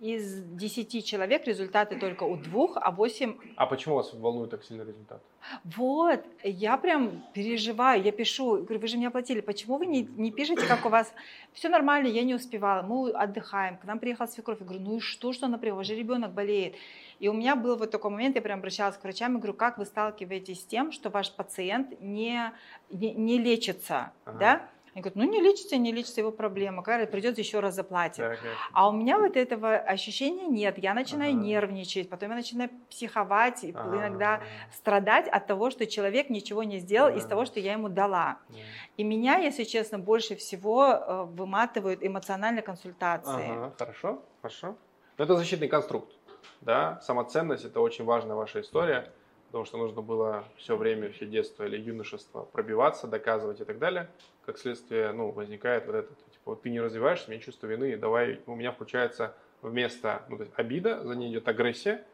из 10 человек результаты только у двух, а 8... А почему вас волнует так сильно результат? Вот, я прям переживаю, я пишу, говорю, вы же мне оплатили, почему вы не, не пишете, как у вас? Все нормально, я не успевала, мы отдыхаем, к нам приехала свекровь, я говорю, ну и что, что она приехала, же ребенок болеет. И у меня был вот такой момент, я прям обращалась к врачам и говорю, как вы сталкиваетесь с тем, что ваш пациент не, не, не лечится, ага. да? Они говорят, ну не лечится, не лечится его проблема, когда придется еще раз заплатить. Так, а у меня вот этого ощущения нет. Я начинаю ага. нервничать, потом я начинаю психовать, ага. иногда страдать от того, что человек ничего не сделал ага. из того, что я ему дала. Ага. И меня, если честно, больше всего э, выматывают эмоциональные консультации. Ага, хорошо, хорошо. Но это защитный конструкт. Да? Самоценность – это очень важная ваша история потому что нужно было все время, все детство или юношество пробиваться, доказывать и так далее. Как следствие, ну, возникает вот это, типа, ты не развиваешься, у меня чувство вины, давай, у меня включается вместо ну, то есть обида, за ней идет агрессия,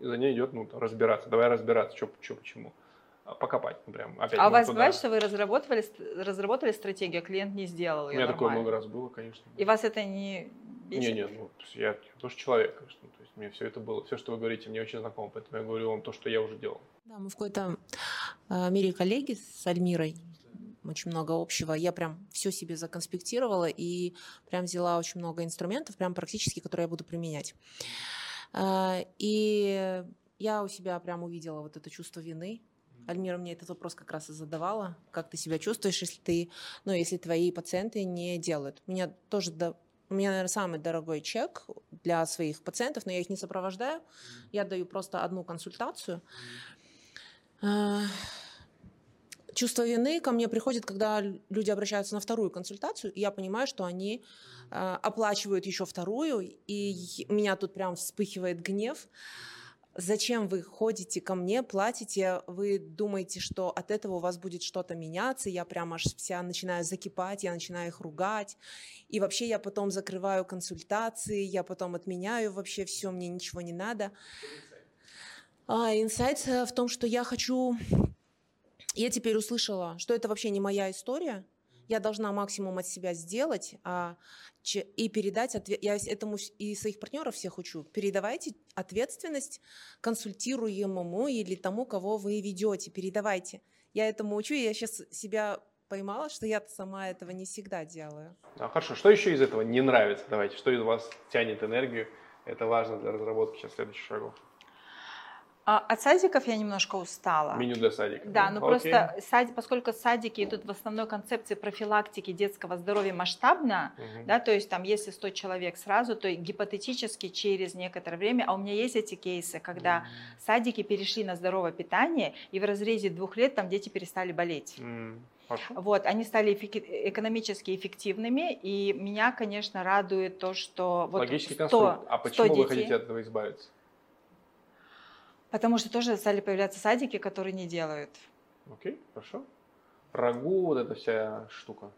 и за ней идет, ну, разбираться, давай разбираться, что, что почему. Покопать, ну, прям опять. А у вас туда. бывает, что вы разработали, разработали стратегию, а клиент не сделал ее У меня нормально. такое много раз было, конечно. И вас это не бесит? Не, не, ну, я, я тоже человек, конечно. То есть мне все это было, все, что вы говорите, мне очень знакомо, поэтому я говорю вам то, что я уже делал. Да, мы в какой-то э, мере коллеги с Альмирой, очень много общего. Я прям все себе законспектировала и прям взяла очень много инструментов, прям практически, которые я буду применять. Э, и я у себя прям увидела вот это чувство вины, Альмира мне этот вопрос как раз и задавала. Как ты себя чувствуешь, если ты, ну, если твои пациенты не делают? Меня тоже до, у меня, наверное, самый дорогой чек для своих пациентов, но я их не сопровождаю. Я даю просто одну консультацию. А, чувство вины ко мне приходит, когда люди обращаются на вторую консультацию, и я понимаю, что они а, оплачивают еще вторую, и меня тут прям вспыхивает гнев зачем вы ходите ко мне, платите, вы думаете, что от этого у вас будет что-то меняться, я прям аж вся начинаю закипать, я начинаю их ругать, и вообще я потом закрываю консультации, я потом отменяю вообще все, мне ничего не надо. А, инсайт э, в том, что я хочу... Я теперь услышала, что это вообще не моя история, я должна максимум от себя сделать а, и передать ответ. Я этому и своих партнеров всех учу. Передавайте ответственность консультируемому или тому, кого вы ведете. Передавайте. Я этому учу, и я сейчас себя поймала, что я сама этого не всегда делаю. А, хорошо. Что еще из этого не нравится? Давайте. Что из вас тянет энергию? Это важно для разработки сейчас следующих шагов. А, от садиков я немножко устала. Меню для садиков. Да, но ну Окей. просто сад, поскольку садики идут в основной концепции профилактики детского здоровья масштабно, угу. да, то есть там если 100 человек сразу, то гипотетически через некоторое время, а у меня есть эти кейсы, когда угу. садики перешли на здоровое питание, и в разрезе двух лет там дети перестали болеть. Угу. Вот, они стали экономически эффективными, и меня, конечно, радует то, что вот Логический 100, конструкт. А почему вы детей... хотите от этого избавиться? Потому что тоже стали появляться садики, которые не делают. Окей, хорошо. Рагу, вот эта вся штука.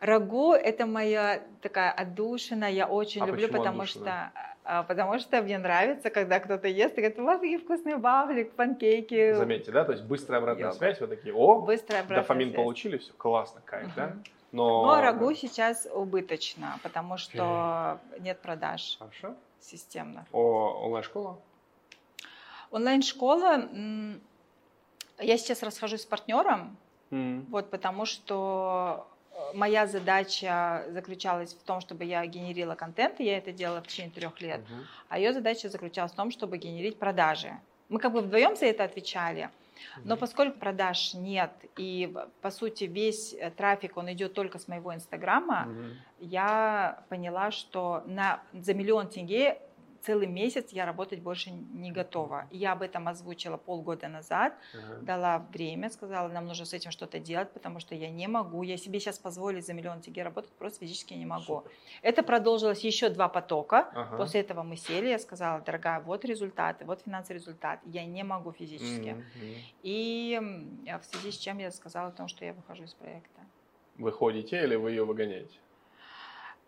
Рагу – это моя такая отдушина, я очень а люблю, потому что, а, потому что мне нравится, когда кто-то ест и говорит, у вас такие вкусные вафли, панкейки. Заметьте, да, то есть быстрая обратная Йога. связь, вы такие, о, быстрая обратная дофамин связь. получили, все, классно, кайф, угу. да? Но... Но рагу сейчас убыточно, потому что нет продаж Хорошо. системно. О, онлайн-школа? Онлайн-школа, я сейчас расхожусь с партнером, mm. вот, потому что э, моя задача заключалась в том, чтобы я генерила контент, и я это делала в течение трех лет, uh-huh. а ее задача заключалась в том, чтобы генерить продажи. Мы как бы вдвоем за это отвечали, но поскольку продаж нет, и по сути весь э, трафик, он идет только с моего инстаграма, mm я поняла, что на, за миллион тенге целый месяц я работать больше не готова. Я об этом озвучила полгода назад, uh-huh. дала время, сказала, нам нужно с этим что-то делать, потому что я не могу, я себе сейчас позволить за миллион тенге работать просто физически не могу. Супер. Это продолжилось еще два потока. Uh-huh. После этого мы сели, я сказала, дорогая, вот результаты, вот финансовый результат, я не могу физически. Uh-huh. И в связи с чем я сказала о том, что я выхожу из проекта. Выходите или вы ее выгоняете?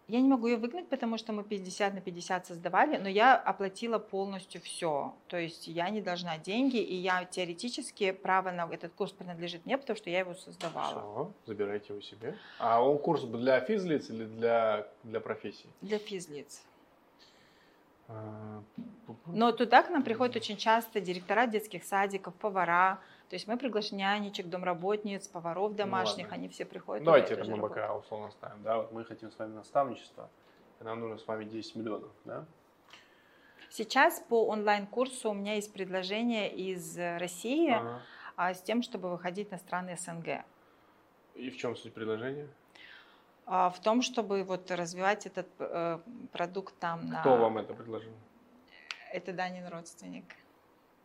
Я не могу ее выгнать, потому что мы 50 на 50 создавали, но я оплатила полностью все. То есть я не должна деньги, и я теоретически право на этот курс принадлежит мне, потому что я его создавала. Все, забирайте его себе. А он курс для физлиц или для, для профессий? Для физлиц. А, но туда к нам приходят очень часто директора детских садиков, повара. То есть мы приглашаем нянечек, домработниц, поваров ну домашних, ну, они все приходят. Давайте это мы пока условно ставим. Да? Вот мы хотим с вами наставничество, и нам нужно с вами 10 миллионов. Да? Сейчас по онлайн-курсу у меня есть предложение из России ага. а, с тем, чтобы выходить на страны СНГ. И в чем суть предложения? А, в том, чтобы вот развивать этот э, продукт там. Кто на... вам это предложил? Это Данин родственник.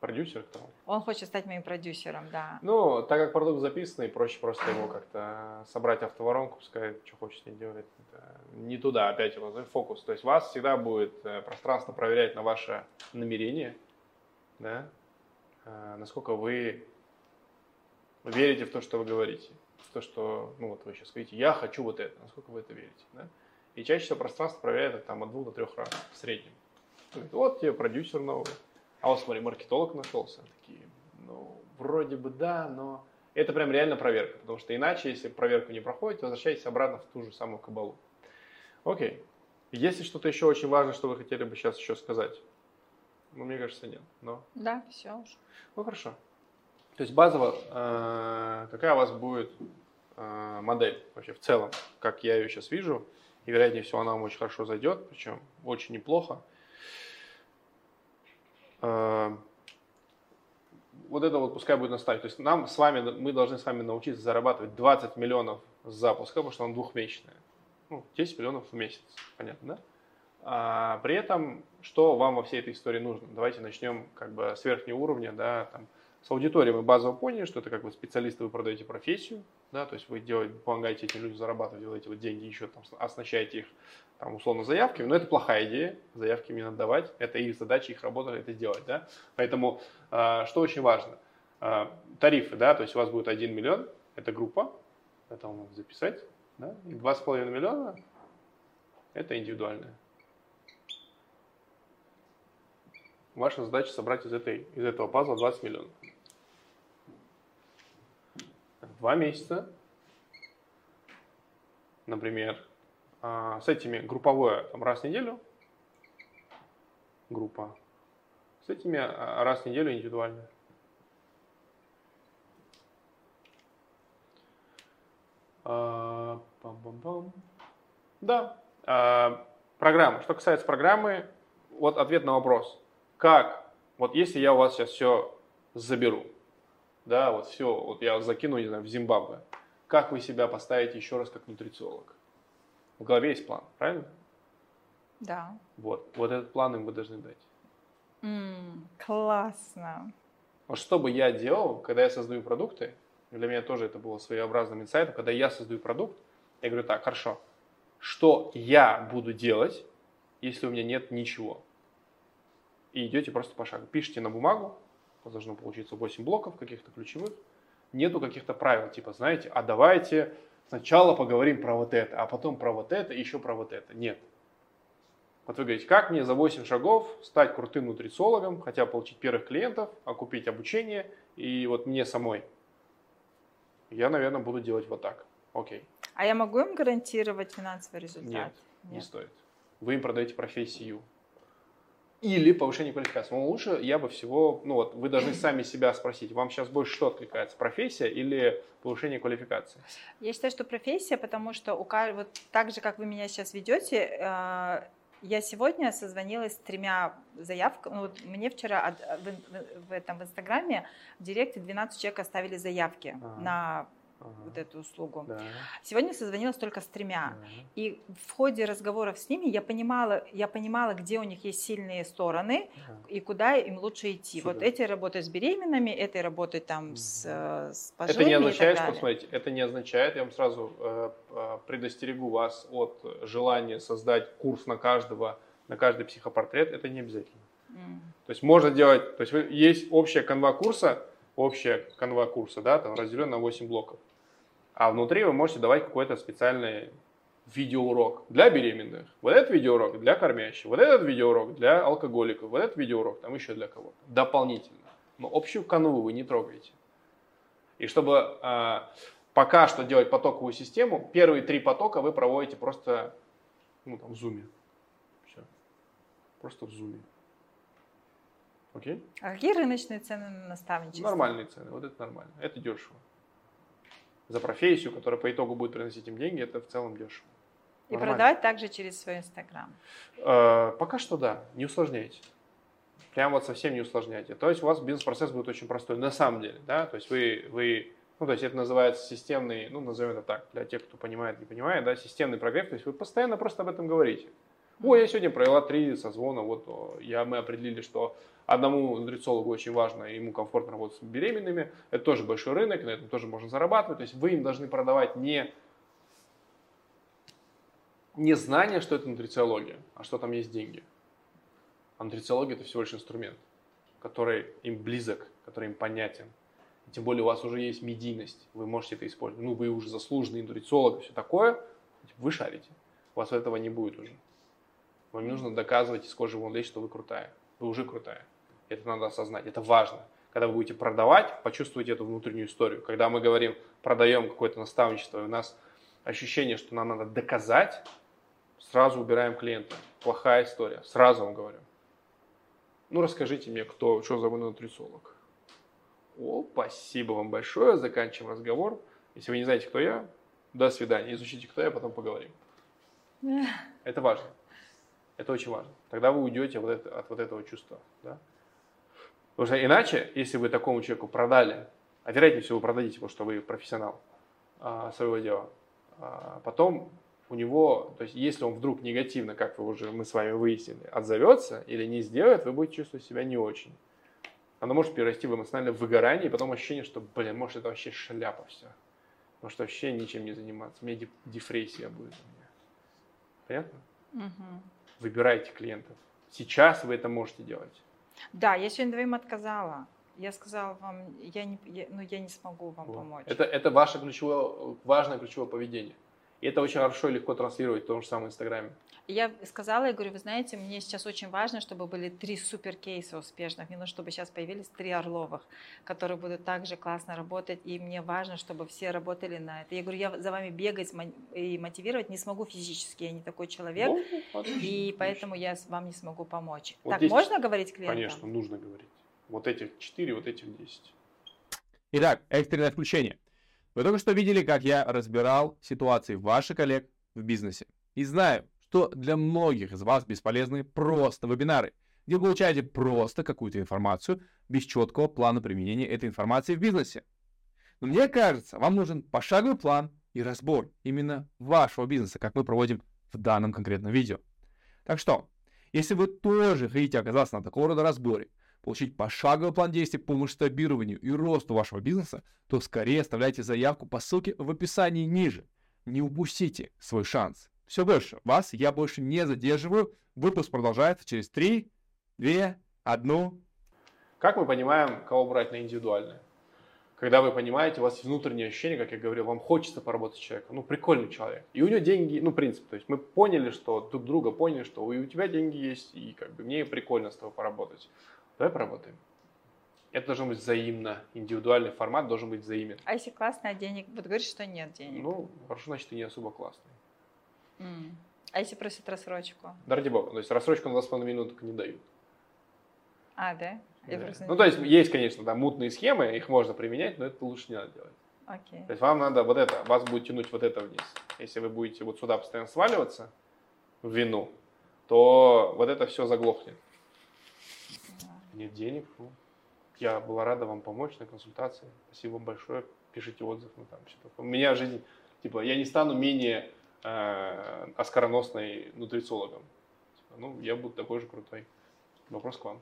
Продюсер кто? Он хочет стать моим продюсером, да. Ну, так как продукт записанный, проще просто его как-то собрать автоворонку, сказать, что хочет не делать. Это не туда опять его фокус. То есть вас всегда будет э, пространство проверять на ваше намерение, да, э, насколько вы верите в то, что вы говорите. В то, что, ну вот вы сейчас говорите, я хочу вот это, насколько вы это верите, да. И чаще всего пространство проверяет там от двух до трех раз в среднем. Вот тебе продюсер новый, а вот смотри, маркетолог нашелся. Такие, ну, вроде бы да, но это прям реально проверка, потому что иначе, если проверку не проходите, возвращайтесь обратно в ту же самую кабалу. Окей. Есть ли что-то еще очень важное, что вы хотели бы сейчас еще сказать? Ну, мне кажется, нет. Но... Да, все уже. Ну, хорошо. То есть базово, э, какая у вас будет э, модель вообще в целом, как я ее сейчас вижу, и вероятнее всего она вам очень хорошо зайдет, причем очень неплохо. Э, вот это вот пускай будет наставить. То есть нам с вами, мы должны с вами научиться зарабатывать 20 миллионов с запуска, потому что он двухмесячный. Ну, 10 миллионов в месяц, понятно, да? А при этом, что вам во всей этой истории нужно? Давайте начнем как бы с верхнего уровня, да, там, с аудиторией мы базово поняли, что это как бы специалисты, вы продаете профессию, да, то есть вы делаете, помогаете этим людям зарабатывать, делаете вот деньги, еще там оснащаете их там, условно заявками, но это плохая идея, заявки не надо давать, это их задача, их работа это сделать, да, поэтому э, что очень важно, э, тарифы, да, то есть у вас будет 1 миллион, это группа, это вам надо записать, да, и 2,5 миллиона это индивидуальная. Ваша задача собрать из, этой, из этого пазла 20 миллионов два месяца, например, а, с этими групповое там, раз в неделю, группа, с этими а, раз в неделю индивидуально. А, да, программа. Что касается программы, вот ответ на вопрос. Как, вот если я у вас сейчас все заберу, да, вот все, вот я закину, не знаю, в Зимбабве, как вы себя поставите еще раз как нутрициолог? В голове есть план, правильно? Да. Вот, вот этот план им вы должны дать. Mm, классно. Вот что бы я делал, когда я создаю продукты, для меня тоже это было своеобразным инсайтом, когда я создаю продукт, я говорю так, хорошо, что я буду делать, если у меня нет ничего? И идете просто по шагу. Пишите на бумагу, должно получиться 8 блоков каких-то ключевых. Нету каких-то правил, типа, знаете, а давайте сначала поговорим про вот это, а потом про вот это, еще про вот это. Нет. Вот вы говорите, как мне за 8 шагов стать крутым нутрициологом, хотя получить первых клиентов, окупить обучение, и вот мне самой. Я, наверное, буду делать вот так. Окей. А я могу им гарантировать финансовый результат? Нет, Нет. не стоит. Вы им продаете профессию или повышение квалификации. Но лучше я бы всего, ну вот, вы должны сами себя спросить, вам сейчас больше что откликается, профессия или повышение квалификации? Я считаю, что профессия, потому что у вот так же, как вы меня сейчас ведете, э, я сегодня созвонилась с тремя заявками. Ну, вот мне вчера в, в, в этом в Инстаграме в Директе 12 человек оставили заявки ага. на ага. вот эту услугу. Да. Сегодня созвонилась только с тремя. Ага. И в ходе разговоров с ними я понимала, я понимала, где у них есть сильные стороны ага. и куда им лучше идти. Супер. Вот эти работают с беременными, эти работают там с, э, с пожилыми Это не означает, что, смотрите, это не означает, я вам сразу э, э, предостерегу вас от желания создать курс на каждого, на каждый психопортрет, это не обязательно. Mm. То есть можно делать, то есть есть общая канва курса, общая канва курса, да, там разделен на 8 блоков. А внутри вы можете давать какой-то специальный видеоурок для беременных, вот этот видеоурок для кормящих, вот этот видеоурок для алкоголиков, вот этот видеоурок там еще для кого-то. Дополнительно. Но общую канву вы не трогаете. И чтобы э, пока что делать потоковую систему, первые три потока вы проводите просто ну, там, в зуме. Все. Просто в зуме. Окей? А какие рыночные цены на наставничество? Нормальные цены, вот это нормально. Это дешево. За профессию, которая по итогу будет приносить им деньги, это в целом дешево. И Нормально. продавать также через свой Инстаграм? Э, пока что да, не усложняйте. Прям вот совсем не усложняйте. То есть у вас бизнес-процесс будет очень простой, на самом деле, да, то есть вы, вы ну, то есть это называется системный, ну, назовем это так, для тех, кто понимает, не понимает, да, системный прогресс, то есть вы постоянно просто об этом говорите. Ой, я сегодня провела три созвона, вот я, мы определили, что одному нутрициологу очень важно, ему комфортно работать с беременными, это тоже большой рынок, на этом тоже можно зарабатывать, то есть вы им должны продавать не не знание, что это нутрициология, а что там есть деньги. А нутрициология это всего лишь инструмент, который им близок, который им понятен. И тем более у вас уже есть медийность, вы можете это использовать. Ну, вы уже заслуженный нутрициолог и все такое, вы шарите. У вас этого не будет уже. Вам не нужно доказывать из кожи вон лезть, что вы крутая. Вы уже крутая. Это надо осознать, это важно. Когда вы будете продавать, почувствуйте эту внутреннюю историю. Когда мы говорим, продаем какое-то наставничество, у нас ощущение, что нам надо доказать, сразу убираем клиента. Плохая история, сразу вам говорю. Ну, расскажите мне, кто, что за вы нутрициолог. О, спасибо вам большое, заканчиваем разговор. Если вы не знаете, кто я, до свидания. Изучите, кто я, потом поговорим. Это важно. Это очень важно. Тогда вы уйдете вот это, от вот этого чувства. Да? Потому что иначе, если вы такому человеку продали, а вероятнее всего вы продадите, потому что вы профессионал а, своего дела, а, потом у него, то есть если он вдруг негативно, как вы уже мы с вами выяснили, отзовется или не сделает, вы будете чувствовать себя не очень. Оно может перерасти в эмоциональное выгорание, и потом ощущение, что, блин, может это вообще шляпа все. Может вообще ничем не заниматься. У меня депрессия будет. У меня. Понятно? Угу. Выбирайте клиентов. Сейчас вы это можете делать. Да, я сегодня двоим отказала. Я сказала вам, я не, я, ну, я не смогу вам вот. помочь. Это, это ваше ключевое, важное ключевое поведение. И это очень хорошо и легко транслировать в том же самом Инстаграме. Я сказала, я говорю, вы знаете, мне сейчас очень важно, чтобы были три супер кейса успешных. Мне нужно, чтобы сейчас появились три Орловых, которые будут также классно работать. И мне важно, чтобы все работали на это. Я говорю, я за вами бегать и мотивировать не смогу физически, я не такой человек. Ну, отлично, и поэтому я вам не смогу помочь. Вот так здесь, можно говорить клиентам? Конечно, нужно говорить. Вот этих четыре, вот этих десять. Итак, экстренное включение. Вы только что видели, как я разбирал ситуации ваших коллег в бизнесе. И знаю, что для многих из вас бесполезны просто вебинары, где вы получаете просто какую-то информацию без четкого плана применения этой информации в бизнесе. Но мне кажется, вам нужен пошаговый план и разбор именно вашего бизнеса, как мы проводим в данном конкретном видео. Так что, если вы тоже хотите оказаться на такого рода разборе, получить пошаговый план действий по масштабированию и росту вашего бизнеса, то скорее оставляйте заявку по ссылке в описании ниже. Не упустите свой шанс. Все больше. Вас я больше не задерживаю. Выпуск продолжается через 3, 2, 1. Как мы понимаем, кого брать на индивидуальное? Когда вы понимаете, у вас есть внутреннее ощущение, как я говорил, вам хочется поработать с человеком. Ну, прикольный человек. И у него деньги, ну, принцип. То есть мы поняли, что друг друга поняли, что у тебя деньги есть, и как бы мне прикольно с тобой поработать. Давай поработаем. Это должно быть взаимно. Индивидуальный формат должен быть взаимен. А если классно, а денег? Вот говоришь, что нет денег. Ну, хорошо, значит, ты не особо классный. Mm. А если просят рассрочку? Да ради бога. То есть рассрочку на 2,5 минуты не дают. А, да? Я да. Ну, то есть есть, конечно, да, мутные схемы, их можно применять, но это лучше не надо делать. Okay. То есть вам надо вот это, вас будет тянуть вот это вниз. Если вы будете вот сюда постоянно сваливаться в вину, то вот это все заглохнет нет денег. Ну, я была рада вам помочь на консультации. Спасибо вам большое. Пишите отзыв. Ну, там, все такое. У меня жизнь, типа, я не стану менее э, оскароносной нутрициологом. Типа, ну, я буду такой же крутой. Вопрос к вам.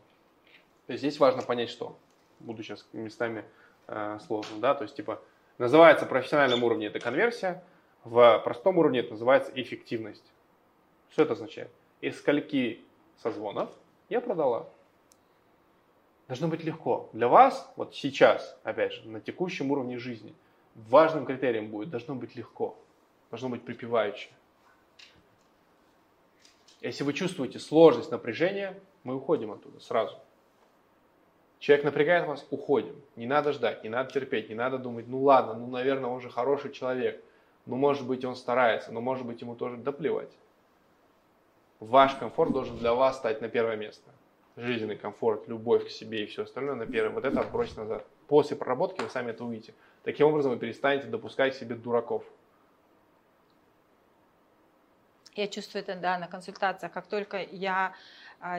То есть здесь важно понять, что. Буду сейчас местами э, сложно, да, то есть, типа, называется профессиональном уровне это конверсия, в простом уровне это называется эффективность. Что это означает? Из скольки созвонов я продала? Должно быть легко. Для вас, вот сейчас, опять же, на текущем уровне жизни, важным критерием будет, должно быть легко, должно быть припеваючее. Если вы чувствуете сложность, напряжение, мы уходим оттуда сразу. Человек напрягает вас, уходим. Не надо ждать, не надо терпеть, не надо думать, ну ладно, ну, наверное, он же хороший человек. Ну, может быть, он старается, но может быть, ему тоже доплевать. Ваш комфорт должен для вас стать на первое место. Жизненный комфорт, любовь к себе и все остальное на первое. Вот это отбросить назад. После проработки вы сами это увидите. Таким образом, вы перестанете допускать себе дураков. Я чувствую это, да, на консультациях. Как только я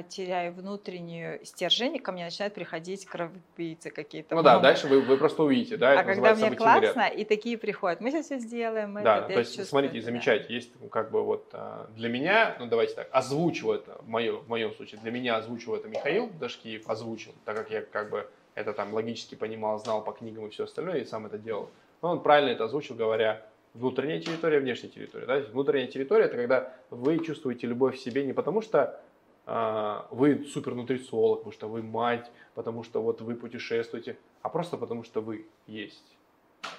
теряю внутреннюю стержень, ко мне начинают приходить кровопийцы какие-то. Ну да, дальше вы, вы просто увидите, да, А когда мне классно, ряд. и такие приходят, мы сейчас все сделаем. Да, это, то есть смотрите, это, замечайте, да. есть как бы вот а, для меня, ну давайте так, озвучивал это, в, моем, в моем случае, для меня озвучивал это Михаил Дашкиев, озвучил, так как я как бы это там логически понимал, знал по книгам и все остальное, и сам это делал. Но он правильно это озвучил, говоря, внутренняя территория, внешняя территория. Да? Внутренняя территория – это когда вы чувствуете любовь к себе не потому, что а, вы супер нутрициолог, потому что вы мать, потому что вот вы путешествуете, а просто потому что вы есть.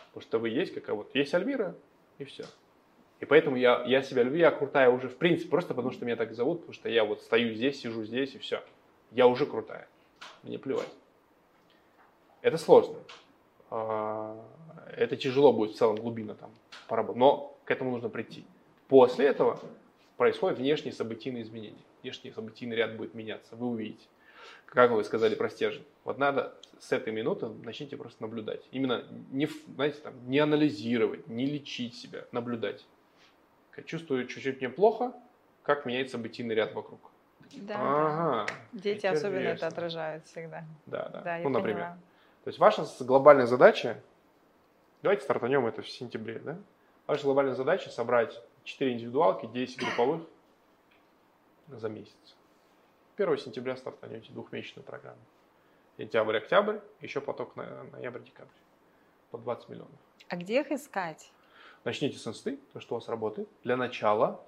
Потому что вы есть, как вот есть Альмира, и все. И поэтому я, я себя люблю, я крутая уже в принципе, просто потому что меня так зовут, потому что я вот стою здесь, сижу здесь, и все. Я уже крутая. Мне плевать. Это сложно. А, это тяжело будет в целом глубина там поработать, но к этому нужно прийти. После этого происходят внешние событийные изменения внешний событийный ряд будет меняться, вы увидите. Как вы сказали про стержень. Вот надо с этой минуты начните просто наблюдать. Именно не, знаете, там, не анализировать, не лечить себя, наблюдать. Я чувствую чуть-чуть мне плохо, как меняется событийный ряд вокруг. Да, ага, да. Дети особенно это отражают всегда. Да, да. да ну, например. Поняла. То есть ваша глобальная задача, давайте стартанем это в сентябре, да? Ваша глобальная задача собрать 4 индивидуалки, 10 групповых за месяц. 1 сентября стартанете двухмесячную программу. Сентябрь-октябрь, еще поток на ноябрь-декабрь. По 20 миллионов. А где их искать? Начните с инсты, то, что у вас работает. Для начала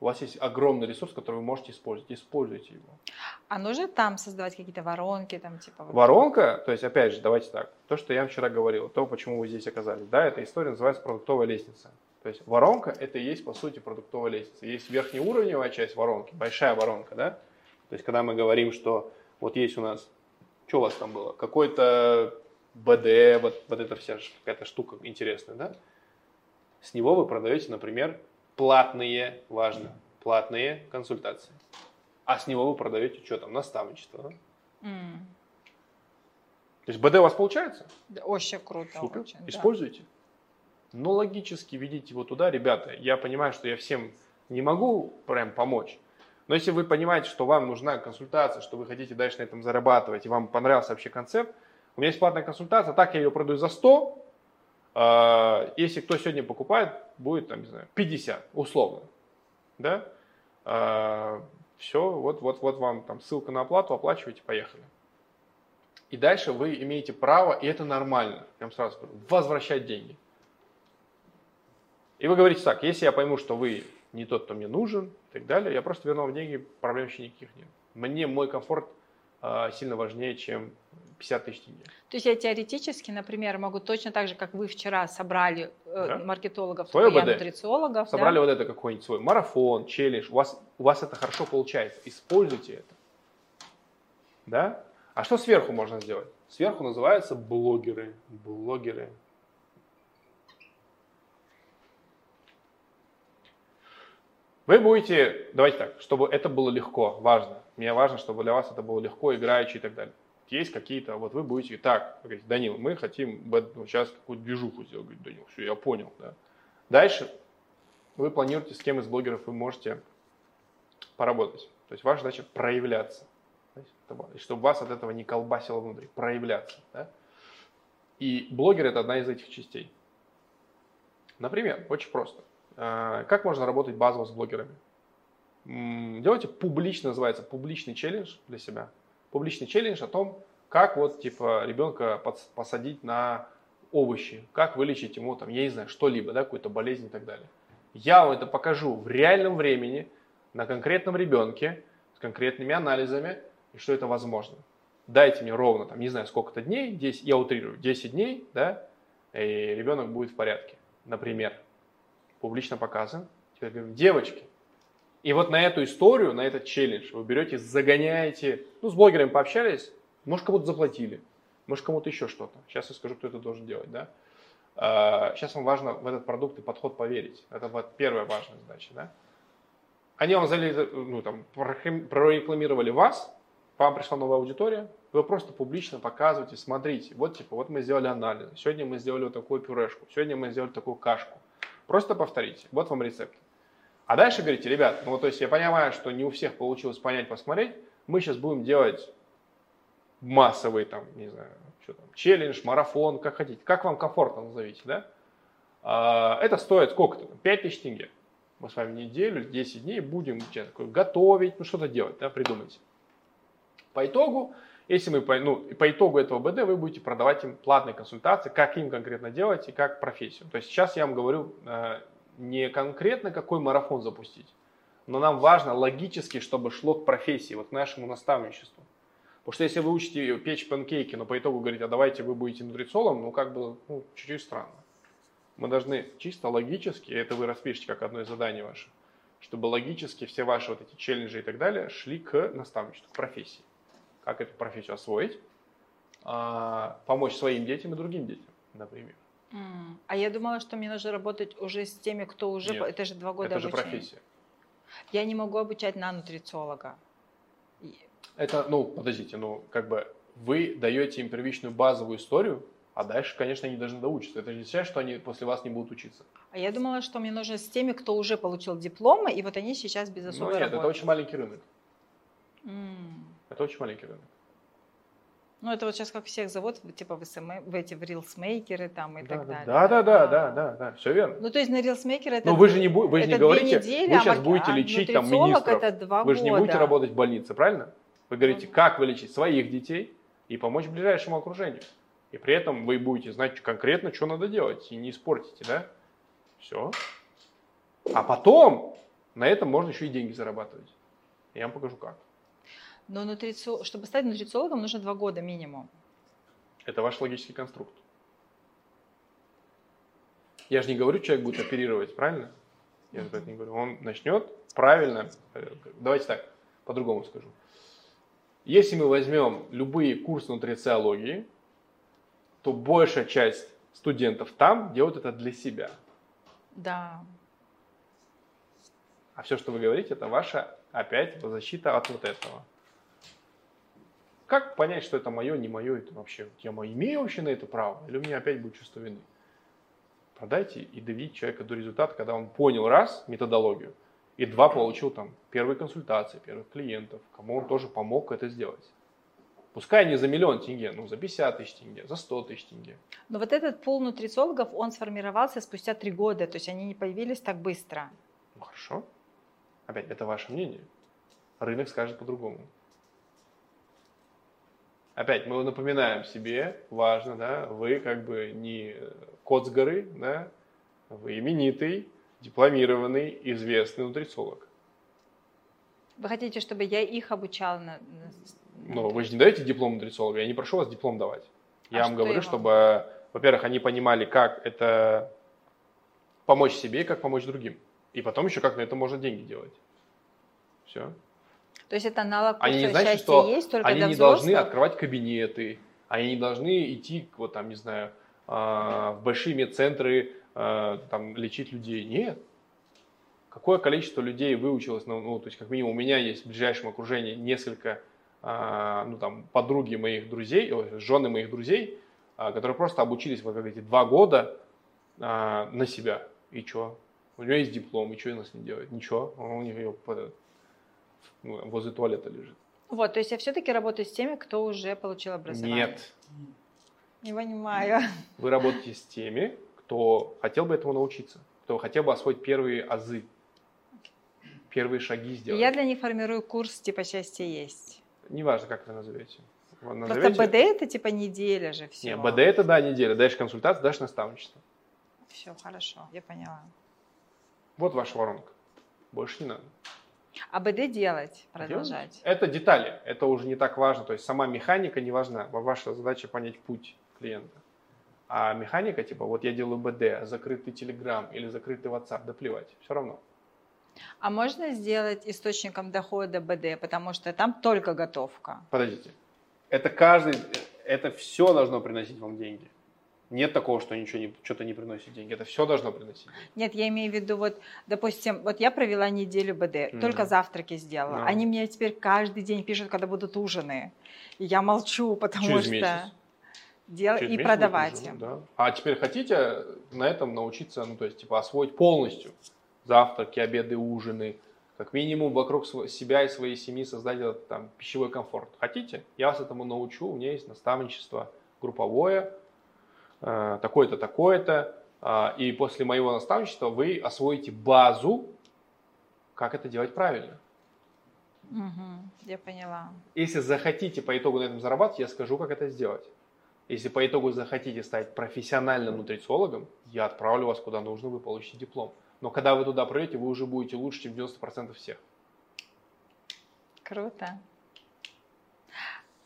у вас есть огромный ресурс, который вы можете использовать. Используйте его. А нужно там создавать какие-то воронки? Там, типа, вот... Воронка, то есть, опять же, давайте так. То, что я вчера говорил, то, почему вы здесь оказались. Да, эта история называется продуктовая лестница. То есть воронка это и есть по сути продуктовая лестница. Есть верхнеуровневая часть воронки, большая воронка, да? То есть когда мы говорим, что вот есть у нас, что у вас там было, какой-то БД, вот, вот эта вся какая-то штука интересная, да? С него вы продаете, например, платные, важно, платные консультации. А с него вы продаете что там, наставничество, да? Mm. То есть БД у вас получается? Да, очень круто. Супер. Очень, Используйте. Да но логически ведите его туда, ребята. Я понимаю, что я всем не могу прям помочь. Но если вы понимаете, что вам нужна консультация, что вы хотите дальше на этом зарабатывать, и вам понравился вообще концепт, у меня есть платная консультация, так я ее продаю за 100, а, если кто сегодня покупает, будет, там, не знаю, 50, условно. Да? А, Все, вот, вот, вот вам там ссылка на оплату, оплачивайте, поехали. И дальше вы имеете право, и это нормально, вам сразу скажу, возвращать деньги. И вы говорите так, если я пойму, что вы не тот, кто мне нужен, и так далее, я просто верну вам деньги, проблем вообще никаких нет. Мне мой комфорт э, сильно важнее, чем 50 тысяч тенге. То есть я теоретически, например, могу точно так же, как вы вчера собрали э, да. маркетологов, Свое я нутрициологов. Собрали да? вот это какой-нибудь свой марафон, челлендж. У вас, у вас это хорошо получается. Используйте это. Да? А что сверху можно сделать? Сверху называются блогеры. Блогеры. Вы будете, давайте так, чтобы это было легко, важно. Мне важно, чтобы для вас это было легко, играючи и так далее. Есть какие-то, вот вы будете, так, вы говорите, Данил, мы хотим ну, сейчас какую-то движуху сделать. Говорит, Данил, все, я понял. Да. Дальше вы планируете, с кем из блогеров вы можете поработать. То есть ваша задача проявляться. Чтобы вас от этого не колбасило внутри. Проявляться. Да? И блогер это одна из этих частей. Например, очень просто. А, как можно работать базово с блогерами? Делайте публично, называется, публичный челлендж для себя. Публичный челлендж о том, как вот типа ребенка посадить на овощи, как вылечить ему там, я не знаю, что-либо, да, какую-то болезнь и так далее. Я вам это покажу в реальном времени, на конкретном ребенке, с конкретными анализами, и что это возможно. Дайте мне ровно, там, не знаю, сколько-то дней, 10, я утрирую, 10 дней, да, и ребенок будет в порядке, например публично показан. Теперь говорим, девочки, И вот на эту историю, на этот челлендж вы берете, загоняете, ну, с блогерами пообщались, может, кому-то заплатили, может, кому-то еще что-то. Сейчас я скажу, кто это должен делать, да. Сейчас а, вам важно в этот продукт и подход поверить. Это вот первая важная задача, да. Они вам залили, ну, там, прорекламировали вас, вам пришла новая аудитория, вы просто публично показываете, смотрите, вот типа, вот мы сделали анализ, сегодня мы сделали вот такую пюрешку, сегодня мы сделали такую кашку. Просто повторите, вот вам рецепт. А дальше говорите, ребят, ну то есть я понимаю, что не у всех получилось понять, посмотреть, мы сейчас будем делать массовый там, не знаю, что там, челлендж, марафон, как хотите, как вам комфортно назовите, да? А, это стоит сколько-то, 5 тысяч тенге. Мы с вами неделю, 10 дней будем такое, готовить, ну что-то делать, да, придумайте. По итогу, если мы по, ну, по итогу этого БД вы будете продавать им платные консультации, как им конкретно делать и как профессию. То есть сейчас я вам говорю э, не конкретно какой марафон запустить, но нам важно логически, чтобы шло к профессии, вот к нашему наставничеству. Потому что если вы учите печь панкейки, но по итогу говорите, а давайте вы будете нутрицолом, ну как бы ну, чуть-чуть странно. Мы должны чисто логически, это вы распишите как одно из заданий ваше, чтобы логически все ваши вот эти челленджи и так далее шли к наставничеству, к профессии. Как эту профессию освоить, а, помочь своим детям и другим детям, например. А я думала, что мне нужно работать уже с теми, кто уже... Нет, это же два года это обучения. же профессия. Я не могу обучать на нутрициолога. Это, ну, подождите, ну, как бы вы даете им первичную базовую историю, а дальше, конечно, они должны доучиться. Это не означает, что они после вас не будут учиться. А я думала, что мне нужно с теми, кто уже получил дипломы, и вот они сейчас без особой ну, нет, работы. это очень маленький рынок. Mm. Это очень маленький рынок. Ну, это вот сейчас как всех зовут, типа в, СМ, в эти в рилсмейкеры там и да, так далее. Да, да, да, да, да, да, все верно. Ну, то есть на рилсмейкеры это... Ну, вы же не, вы же не говорите, недели, вы сейчас а будете лечить там министров. Это два вы же не будете работать в больнице, правильно? Вы говорите, ну, как вылечить своих детей и помочь ближайшему окружению. И при этом вы будете знать конкретно, что надо делать, и не испортите, да? Все. А потом на этом можно еще и деньги зарабатывать. Я вам покажу как. Но нутрицио... чтобы стать нутрициологом, нужно два года минимум. Это ваш логический конструкт. Я же не говорю, человек будет оперировать, правильно? Я же это не говорю. Он начнет правильно. Э, давайте так, по-другому скажу. Если мы возьмем любые курсы нутрициологии, то большая часть студентов там делают это для себя. Да. А все, что вы говорите, это ваша опять защита от вот этого. Как понять, что это мое, не мое, это вообще, я имею вообще на это право, или у меня опять будет чувство вины? Продайте и доведите человека до результата, когда он понял раз методологию, и два получил там первые консультации, первых клиентов, кому он тоже помог это сделать. Пускай не за миллион тенге, но за 50 тысяч тенге, за 100 тысяч тенге. Но вот этот пул нутрициологов, он сформировался спустя три года, то есть они не появились так быстро. Ну хорошо. Опять, это ваше мнение. Рынок скажет по-другому. Опять мы напоминаем себе, важно, да, вы как бы не кот с горы, да, вы именитый, дипломированный, известный нутрициолог. Вы хотите, чтобы я их обучала на... Ну, вы же не даете диплом нутрициолога, я не прошу вас диплом давать. Я а вам говорю, его? чтобы, во-первых, они понимали, как это помочь себе и как помочь другим. И потом еще как на это можно деньги делать. Все. То есть это аналог они не значит, что есть, только они для не должны открывать кабинеты, они не должны идти, вот там, не знаю, а, в большие медцентры, а, там, лечить людей. Нет. Какое количество людей выучилось, ну, ну, то есть, как минимум, у меня есть в ближайшем окружении несколько, а, ну, там, подруги моих друзей, жены моих друзей, которые просто обучились вот эти два года на себя. И что? У нее есть диплом, и что она с ним делает? Ничего. У нее возле туалета лежит. Вот, то есть я все-таки работаю с теми, кто уже получил образование. Нет. Не понимаю. Вы работаете с теми, кто хотел бы этому научиться, кто хотел бы освоить первые азы, первые шаги сделать. Я для них формирую курс типа «Счастье есть». Неважно, как вы назовете. Вы назовете... Просто БД это типа неделя же все. Нет, БД это да, неделя. Дальше консультация, дальше наставничество. Все, хорошо, я поняла. Вот ваша воронка. Больше не надо. А БД делать, продолжать. Это детали, это уже не так важно. То есть сама механика не важна. Ваша задача понять путь клиента. А механика, типа, вот я делаю БД, закрытый Telegram или закрытый WhatsApp, да плевать, все равно. А можно сделать источником дохода БД, потому что там только готовка? Подождите. Это каждый, это все должно приносить вам деньги. Нет такого, что ничего не, что-то не приносит деньги. Это все должно приносить. Нет, я имею в виду, вот, допустим, вот я провела неделю БД, mm-hmm. только завтраки сделала. No. Они мне теперь каждый день пишут, когда будут ужины. И я молчу, потому Через что... Месяц. Дел... Через и продавать им. Да. А теперь хотите на этом научиться, ну, то есть, типа, освоить полностью завтраки, обеды, ужины, как минимум вокруг себя и своей семьи создать этот там пищевой комфорт. Хотите? Я вас этому научу. У меня есть наставничество групповое, такое-то, такое-то. Э, и после моего наставничества вы освоите базу, как это делать правильно. Угу, я поняла. Если захотите по итогу на этом зарабатывать, я скажу, как это сделать. Если по итогу захотите стать профессиональным нутрициологом, я отправлю вас куда нужно, вы получите диплом. Но когда вы туда придете, вы уже будете лучше, чем 90% всех. Круто.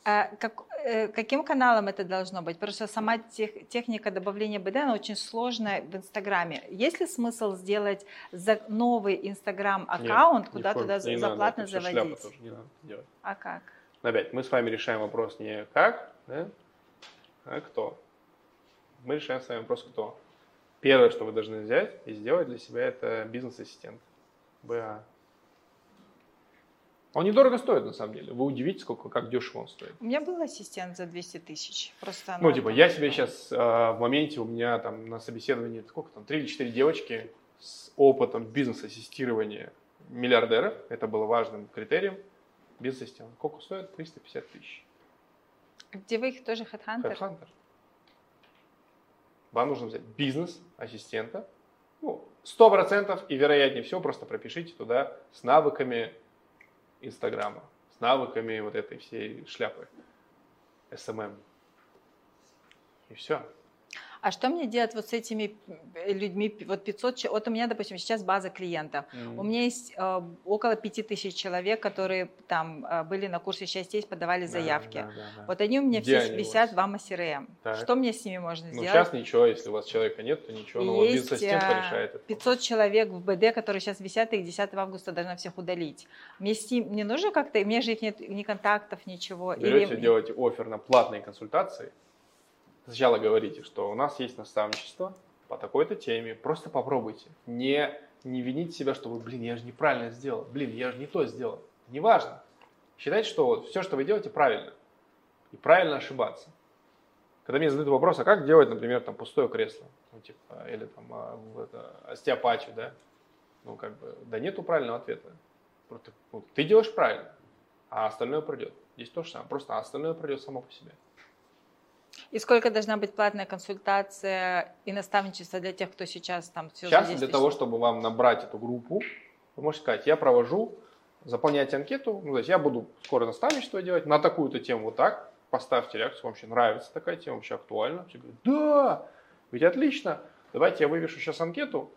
А как, э, каким каналом это должно быть? Потому что сама тех, техника добавления БД, она очень сложная в Инстаграме. Есть ли смысл сделать за новый Инстаграм-аккаунт, куда туда не заплатно надо, заводить? Тоже не надо делать. А как? Опять, мы с вами решаем вопрос не как, да, а кто. Мы решаем с вами вопрос кто. Первое, что вы должны взять и сделать для себя, это бизнес-ассистент. БА. Он недорого стоит, на самом деле. Вы удивитесь, сколько, как дешево он стоит. У меня был ассистент за 200 тысяч. Просто ну, типа, я себе сейчас э, а, в моменте, у меня там на собеседовании, сколько там, 3 или 4 девочки с опытом бизнес-ассистирования миллиардера. Это было важным критерием. Бизнес-ассистент. Сколько стоит? 350 тысяч. Где вы их тоже HeadHunter? HeadHunter. Вам нужно взять бизнес-ассистента, ну, 100% и вероятнее всего просто пропишите туда с навыками Инстаграма, с навыками вот этой всей шляпы, SMM. И все. А что мне делать вот с этими людьми, вот 500, вот у меня, допустим, сейчас база клиентов, mm-hmm. у меня есть э, около 5000 человек, которые там э, были на курсе «Счастье есть», подавали заявки. Да, да, да, вот они у меня Где все висят в CRM. Так. Что мне с ними можно ну, сделать? Ну, сейчас ничего, если у вас человека нет, то ничего, но есть бизнес-ассистент э, порешает это. 500 человек в БД, которые сейчас висят, и их 10 августа должна всех удалить. Мне, с ним, мне нужно как-то, у меня же их нет ни контактов, ничего. Берете, Или... делаете офер на платные консультации, сначала говорите, что у нас есть наставничество по такой-то теме, просто попробуйте. Не, не вините себя, что вы, блин, я же неправильно сделал, блин, я же не то сделал. Неважно. Считайте, что вот все, что вы делаете, правильно. И правильно ошибаться. Когда мне задают вопрос, а как делать, например, там пустое кресло, ну, типа, или там а, это, остеопатию, да? Ну, как бы, да нету правильного ответа. Просто, ну, ты делаешь правильно, а остальное пройдет. Здесь то же самое, просто остальное пройдет само по себе. И сколько должна быть платная консультация и наставничество для тех, кто сейчас там все Сейчас для того, чтобы вам набрать эту группу, вы можете сказать, я провожу, заполняйте анкету, ну, то есть я буду скоро наставничество делать. На такую-то тему вот так, поставьте реакцию, вам вообще нравится такая тема, вообще актуальна. Все говорят, да, ведь отлично, давайте я вывешу сейчас анкету,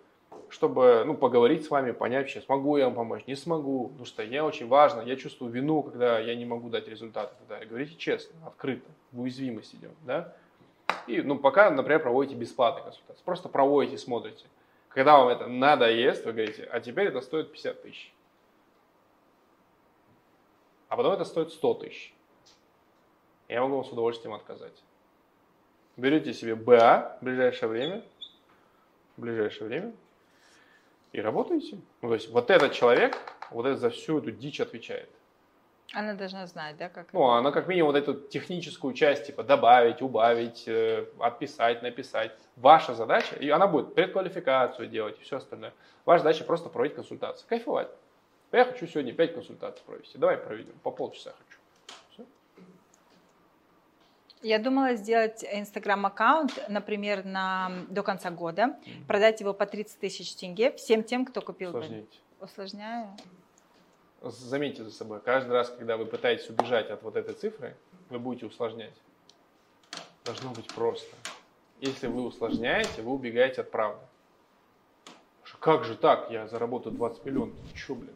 чтобы ну, поговорить с вами, понять вообще, смогу я вам помочь, не смогу. Потому что я очень важно, я чувствую вину, когда я не могу дать результаты. Тогда говорите честно, открыто, в уязвимость идем. Да? И ну, пока, например, проводите бесплатные консультации. Просто проводите, смотрите. Когда вам это надоест, вы говорите, а теперь это стоит 50 тысяч. А потом это стоит 100 тысяч. Я могу вам с удовольствием отказать. Берете себе БА в ближайшее время, в ближайшее время, и работаете. Ну, то есть вот этот человек вот это за всю эту дичь отвечает. Она должна знать, да, как? Ну, она как минимум вот эту техническую часть, типа добавить, убавить, э, отписать, написать. Ваша задача, и она будет предквалификацию делать и все остальное. Ваша задача просто проводить консультацию, кайфовать. Я хочу сегодня 5 консультаций провести. Давай проведем, по полчаса хочу. Я думала сделать инстаграм-аккаунт, например, на, до конца года, mm-hmm. продать его по 30 тысяч тенге всем тем, кто купил. Усложняете. Усложняю. Заметьте за собой, каждый раз, когда вы пытаетесь убежать от вот этой цифры, вы будете усложнять. Должно быть просто. Если вы усложняете, вы убегаете от правды. Как же так? Я заработаю 20 миллионов. Че, блин?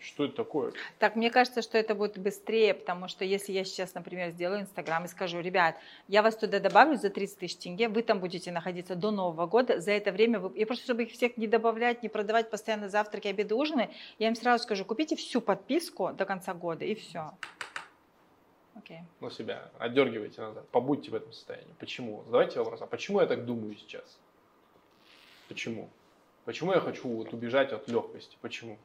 Что это такое? Так, мне кажется, что это будет быстрее, потому что если я сейчас, например, сделаю Инстаграм и скажу, ребят, я вас туда добавлю за 30 тысяч тенге, вы там будете находиться до Нового года, за это время вы... Я просто, чтобы их всех не добавлять, не продавать постоянно завтраки, обеды, ужины, я им сразу скажу, купите всю подписку до конца года, и все. Okay. Ну, себя отдергивайте назад, побудьте в этом состоянии. Почему? Задавайте вопрос, а почему я так думаю сейчас? Почему? Почему я хочу вот убежать от легкости? Почему?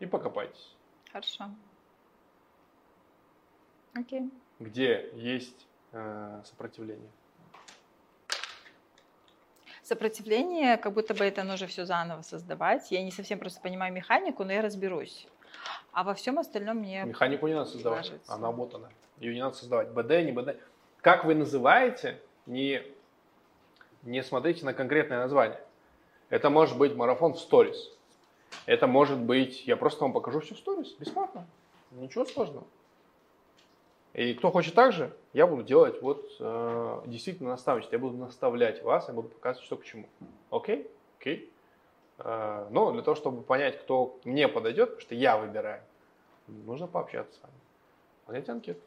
И покопайтесь. Хорошо. Окей. Где есть э, сопротивление? Сопротивление, как будто бы это нужно все заново создавать. Я не совсем просто понимаю механику, но я разберусь. А во всем остальном мне... Механику не надо создавать, ложится. она вот она. Ее не надо создавать. БД, не БД. Как вы называете, не, не смотрите на конкретное название. Это может быть марафон в сторис. Это может быть, я просто вам покажу все в сторис, бесплатно. Ничего сложного. И кто хочет так же, я буду делать вот э, действительно наставничество. Я буду наставлять вас, я буду показывать, что к чему. Окей? Окей. Э, но для того, чтобы понять, кто мне подойдет, потому что я выбираю, нужно пообщаться с вами. Понять анкету.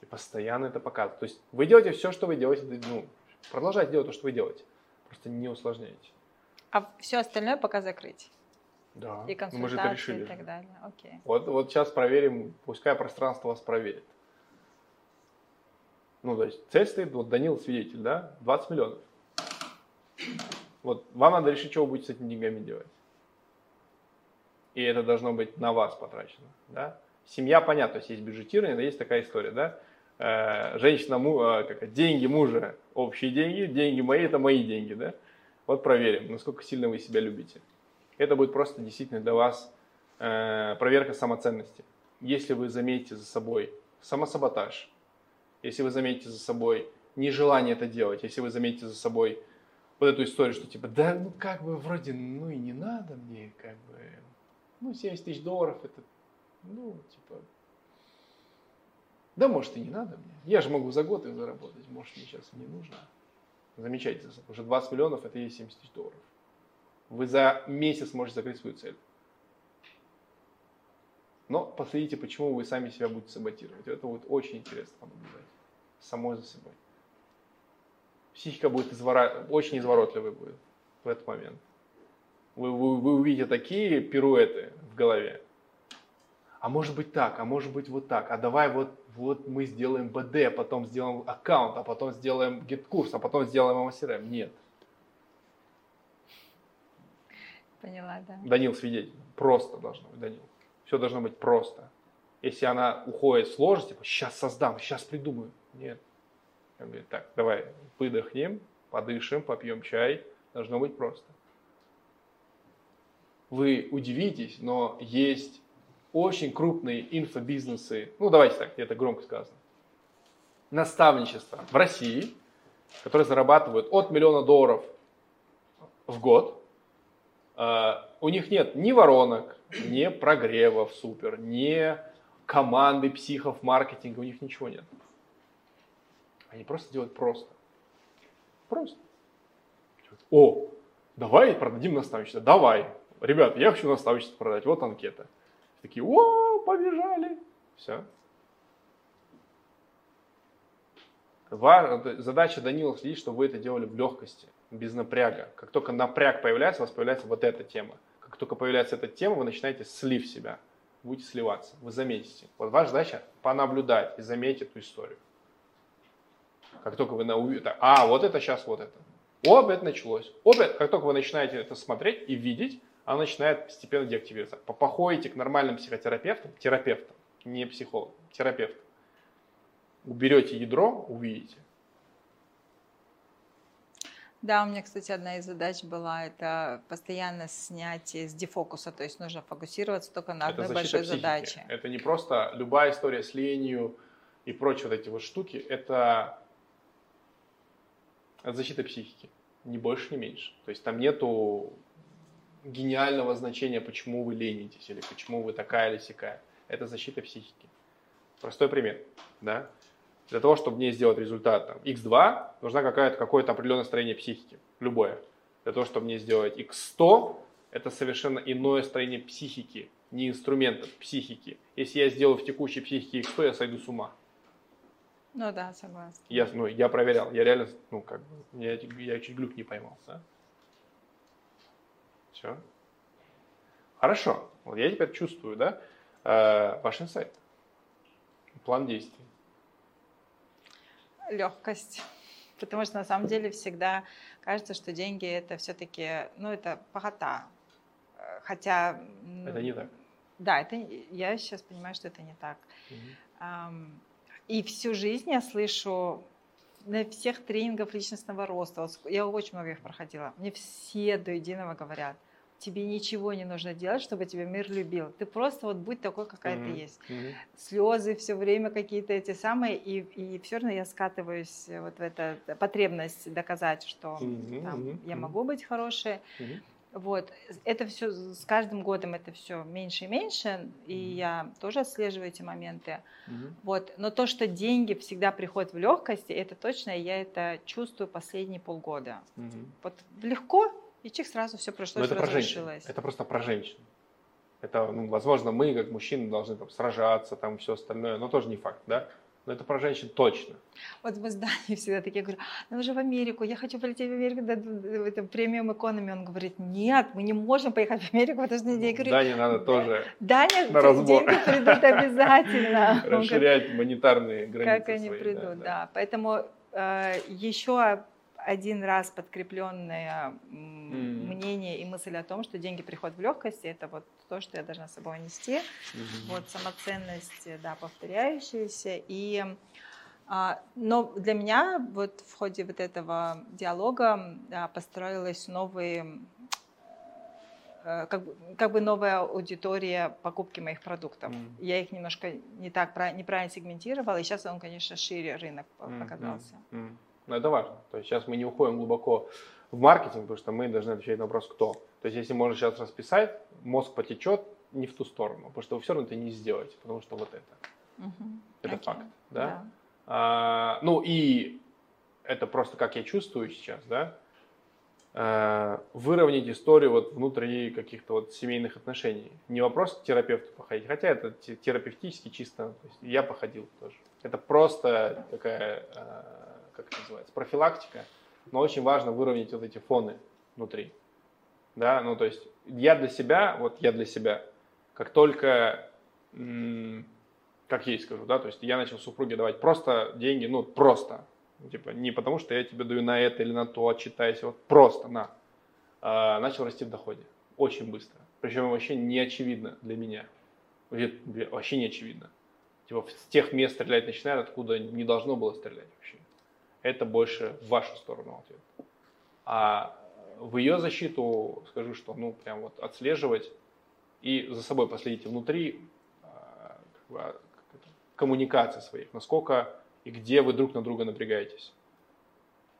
И постоянно это показывать. То есть вы делаете все, что вы делаете, ну, продолжайте делать то, что вы делаете. Просто не усложняйте. А все остальное пока закрыть? Да, и консультации мы же это решили. и так далее. Окей. Вот, вот сейчас проверим, пускай пространство вас проверит. Ну, то есть цель стоит, вот Данил свидетель, да, 20 миллионов. Вот вам надо решить, что вы будете с этими деньгами делать. И это должно быть на вас потрачено, да. Семья, понятно, то есть есть бюджетирование, но есть такая история, да. Э, женщина, му, э, как, деньги мужа, общие деньги, деньги мои, это мои деньги, да. Вот проверим, насколько сильно вы себя любите. Это будет просто действительно для вас э, проверка самоценности. Если вы заметите за собой самосаботаж, если вы заметите за собой нежелание это делать, если вы заметите за собой вот эту историю, что типа, да, ну как бы вроде, ну и не надо мне, как бы, ну 70 тысяч долларов, это, ну, типа, да, может и не надо мне. Я же могу за год их заработать, может мне сейчас не нужно. Замечайте, уже 20 миллионов это и есть 70 тысяч долларов. Вы за месяц можете закрыть свою цель. Но посмотрите, почему вы сами себя будете саботировать. Это будет очень интересно наблюдать. Самой за собой. Психика будет извора... очень изворотливой будет в этот момент. Вы, вы, вы увидите такие пируэты в голове. А может быть так, а может быть вот так. А давай вот, вот мы сделаем БД, потом сделаем аккаунт, а потом сделаем GetCourse, а потом сделаем amoCRM. Нет. Поняла, да. Данил свидетель. Просто должно быть, Данил. Все должно быть просто. Если она уходит в сложность, типа, сейчас создам, сейчас придумаю. Нет. Я говорю, так, давай выдохнем, подышим, попьем чай. Должно быть просто. Вы удивитесь, но есть очень крупные инфобизнесы, ну давайте так, это громко сказано, наставничество в России, которые зарабатывают от миллиона долларов в год, а, у них нет ни воронок, ни прогревов супер, ни команды психов, маркетинга, у них ничего нет. Они просто делают просто. Просто. О, давай продадим наставничество. Давай. Ребят, я хочу наставничество продать. Вот анкета. Такие, о, побежали. Все. Задача Данила следить, чтобы вы это делали в легкости без напряга. Как только напряг появляется, у вас появляется вот эта тема. Как только появляется эта тема, вы начинаете слив себя. Будете сливаться. Вы заметите. Вот ваша задача понаблюдать и заметить эту историю. Как только вы на а, вот это сейчас вот это. Оп, это началось. Оп, как только вы начинаете это смотреть и видеть, она начинает постепенно деактивироваться. Походите к нормальным психотерапевтам, терапевтам, не психологам, терапевтам. Уберете ядро, увидите. Да, у меня, кстати, одна из задач была это постоянно снятие с дефокуса, то есть нужно фокусироваться только на одной большой психики. задаче. Это не просто любая история с ленью и прочие вот эти вот штуки, это, это защита психики, ни больше, ни меньше. То есть там нету гениального значения, почему вы ленитесь или почему вы такая или сякая. Это защита психики. Простой пример, да? Для того, чтобы мне сделать результат там, x2, нужна какая-то, какое-то определенное строение психики, любое. Для того, чтобы мне сделать x100, это совершенно иное строение психики, не инструментов, психики. Если я сделаю в текущей психике X100, я сойду с ума. Ну да, согласна. Я, ну, я проверял, я реально, ну, как бы, я, я чуть глюк не поймал, да? Все. Хорошо. Вот я теперь чувствую, да, э, ваш инсайт. План действий. Легкость. Потому что на самом деле всегда кажется, что деньги это все-таки, ну, это похота. Хотя... Это не так. Да, это, я сейчас понимаю, что это не так. Угу. И всю жизнь я слышу на всех тренингах личностного роста, я очень много их проходила, мне все до единого говорят, тебе ничего не нужно делать, чтобы тебя мир любил. Ты просто вот будь такой, какая mm-hmm. ты есть. Mm-hmm. Слезы все время какие-то эти самые, и, и все равно я скатываюсь вот в эту потребность доказать, что mm-hmm. там, mm-hmm. я могу быть хорошей. Mm-hmm. Вот, это все с каждым годом это все меньше и меньше, и mm-hmm. я тоже отслеживаю эти моменты. Mm-hmm. Вот, но то, что деньги всегда приходят в легкости, это точно, я это чувствую последние полгода. Mm-hmm. Вот легко, и чих сразу все прошло, это женщин. Это просто про женщин. Это, ну, возможно, мы, как мужчины, должны там сражаться, там все остальное, но тоже не факт, да? Но это про женщин точно. Вот в издании всегда такие говорю, ну уже в Америку, я хочу полететь в Америку, да, в этом премиум экономи. Он говорит, нет, мы не можем поехать в Америку, потому что я говорю, Дане надо тоже Даня, на разбор. деньги придут обязательно. Расширять монетарные границы Как они придут, да. Поэтому э, еще один раз подкрепленное mm. мнение и мысль о том, что деньги приходят в легкости, это вот то, что я должна с собой нести. Вот самоценность, да, повторяющаяся. И, а, но для меня вот в ходе вот этого диалога да, построилась новый э, как бы, как бы новая аудитория покупки моих продуктов. Mm. Я их немножко не так неправильно сегментировала, и сейчас он, конечно, шире рынок показался. Mm. Mm. Но это важно. То есть сейчас мы не уходим глубоко в маркетинг, потому что мы должны отвечать на вопрос «кто?». То есть если можно сейчас расписать, мозг потечет не в ту сторону, потому что вы все равно это не сделаете, потому что вот это. Угу. Это okay. факт. Да? да. А, ну и это просто как я чувствую сейчас, да, а, выровнять историю вот внутренней каких-то вот семейных отношений. Не вопрос к терапевту походить, хотя это терапевтически чисто, я походил тоже. Это просто такая а, как это называется, профилактика, но очень важно выровнять вот эти фоны внутри. Да, ну то есть я для себя, вот я для себя, как только, как ей скажу, да, то есть я начал супруге давать просто деньги, ну просто, типа не потому что я тебе даю на это или на то, отчитайся, вот просто на, а, начал расти в доходе. Очень быстро, причем вообще не очевидно для меня, вообще не очевидно. Типа с тех мест стрелять начинают, откуда не должно было стрелять вообще это больше в вашу сторону ответ. А в ее защиту скажу, что ну прям вот отслеживать и за собой последите внутри а, как бы, а, коммуникации своих, насколько и где вы друг на друга напрягаетесь.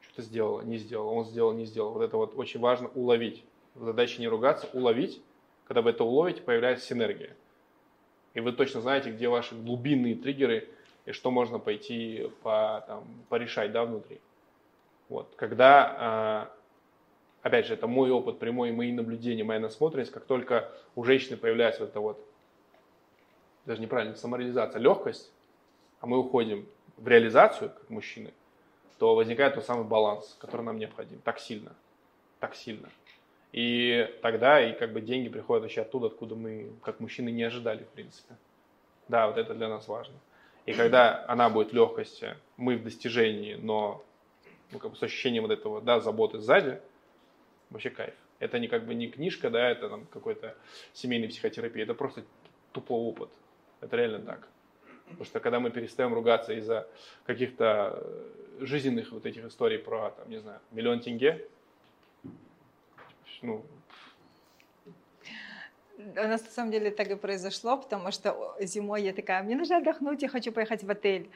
Что-то сделала, не сделала, он сделал, не сделал. Вот это вот очень важно уловить. Задача не ругаться, уловить. Когда вы это уловите, появляется синергия. И вы точно знаете, где ваши глубинные триггеры – и что можно пойти по, там, порешать да, внутри. Вот. Когда, а, опять же, это мой опыт прямой, мои наблюдения, моя насмотренность, как только у женщины появляется вот эта вот, даже неправильно, самореализация, легкость, а мы уходим в реализацию, как мужчины, то возникает тот самый баланс, который нам необходим, так сильно, так сильно. И тогда и как бы деньги приходят вообще оттуда, откуда мы, как мужчины, не ожидали, в принципе. Да, вот это для нас важно. И когда она будет легкости, мы в достижении, но ну, как бы с ощущением вот этого, да, заботы сзади, вообще кайф. Это не как бы не книжка, да, это там какой-то семейной психотерапии, это просто тупой опыт. Это реально так. Потому что когда мы перестаем ругаться из-за каких-то э, жизненных вот этих историй про, там, не знаю, миллион тенге, ну, у нас на самом деле так и произошло, потому что зимой я такая, мне нужно отдохнуть, я хочу поехать в отель.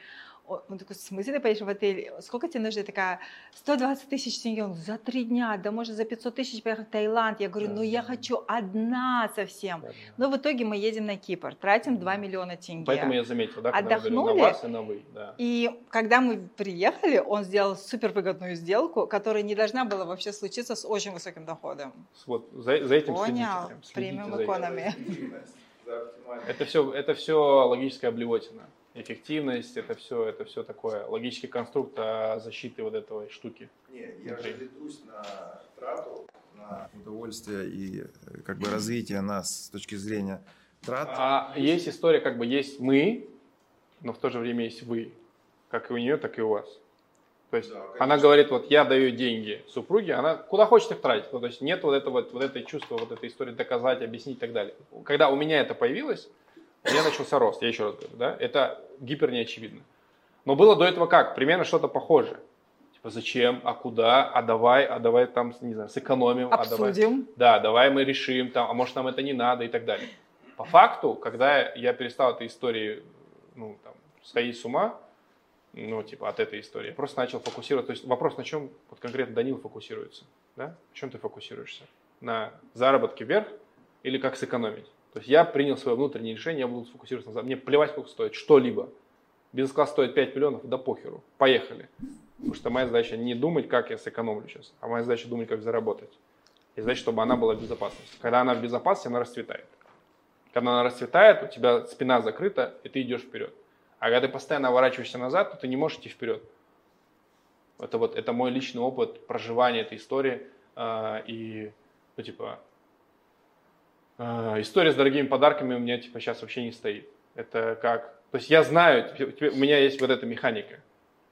Он такой, в смысле ты поедешь в отель? Сколько тебе нужно? Я такая, 120 тысяч тенге. Он, за три дня, да может за 500 тысяч поехать в Таиланд. Я говорю, ну я хочу одна совсем. Но в итоге мы едем на Кипр, тратим 2 миллиона тенге. Поэтому я заметил, да, когда Отдохнули, на вас и на вы. Да. И когда мы приехали, он сделал супервыгодную сделку, которая не должна была вообще случиться с очень высоким доходом. Вот за, за этим Понял, премиум экономи. Это все, это все логическая блевотина эффективность, это все, это все такое, логический конструкт а защиты вот этого штуки. Нет, я же ведусь на трату, на удовольствие и э, как бы развитие нас с точки зрения трат. А есть история, как бы есть мы, но в то же время есть вы, как и у нее, так и у вас. То есть да, она говорит, вот я даю деньги супруге, она куда хочет их тратить. Ну, то есть нет вот этого, вот этой чувства, вот этой истории доказать, объяснить и так далее. Когда у меня это появилось, у меня начался рост, я еще раз говорю, да, это гипер неочевидно. Но было до этого как? Примерно что-то похожее. Типа, зачем, а куда, а давай, а давай там, не знаю, сэкономим. Обсудим. А давай, да, давай мы решим, там, а может нам это не надо и так далее. По факту, когда я перестал этой истории, ну, там, сходить с ума, ну, типа, от этой истории, я просто начал фокусироваться. То есть вопрос, на чем вот конкретно Данил фокусируется, да? На чем ты фокусируешься? На заработке вверх или как сэкономить? То есть я принял свое внутреннее решение, я буду сфокусироваться на Мне плевать, сколько стоит что-либо. Бизнес-класс стоит 5 миллионов, да похеру. Поехали. Потому что моя задача не думать, как я сэкономлю сейчас, а моя задача думать, как заработать. И задача, чтобы она была в безопасности. Когда она в безопасности, она расцветает. Когда она расцветает, у тебя спина закрыта, и ты идешь вперед. А когда ты постоянно ворачиваешься назад, то ты не можешь идти вперед. Это вот это мой личный опыт проживания этой истории. Э, и, ну, типа, история с дорогими подарками у меня типа сейчас вообще не стоит. Это как... То есть я знаю, у меня есть вот эта механика.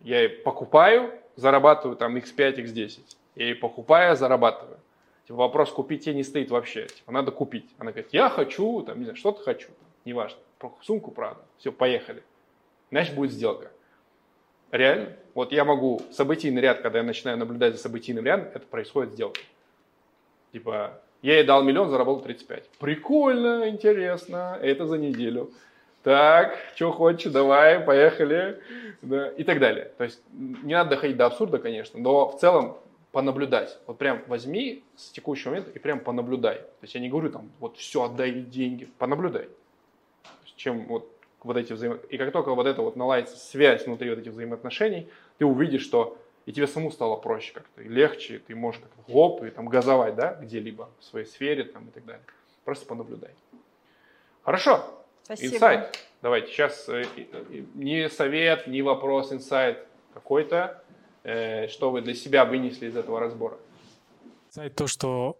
Я покупаю, зарабатываю там x5, x10. Я и покупаю, зарабатываю. Типа, вопрос купить ей не стоит вообще. Типа, надо купить. Она говорит, я хочу, там, не знаю, что-то хочу. Неважно. Сумку, правда. Все, поехали. Значит, будет сделка. Реально. Вот я могу событийный ряд, когда я начинаю наблюдать за событийным рядом, это происходит сделка. Типа, я ей дал миллион, заработал 35. Прикольно, интересно, это за неделю. Так, что хочешь, давай, поехали. Да, и так далее. То есть не надо доходить до абсурда, конечно, но в целом понаблюдать. Вот прям возьми с текущего момента и прям понаблюдай. То есть я не говорю там, вот все, отдай деньги. Понаблюдай. Чем вот вот эти взаимо... И как только вот это вот наладится связь внутри вот этих взаимоотношений, ты увидишь, что и тебе саму стало проще как-то, и легче, ты можешь как-то хлоп и там газовать, да, где-либо в своей сфере там и так далее. Просто понаблюдай. Хорошо. Спасибо. Инсайт. Давайте сейчас э, не совет, не вопрос, инсайт какой-то, э, что вы для себя вынесли из этого разбора. Инсайт то, что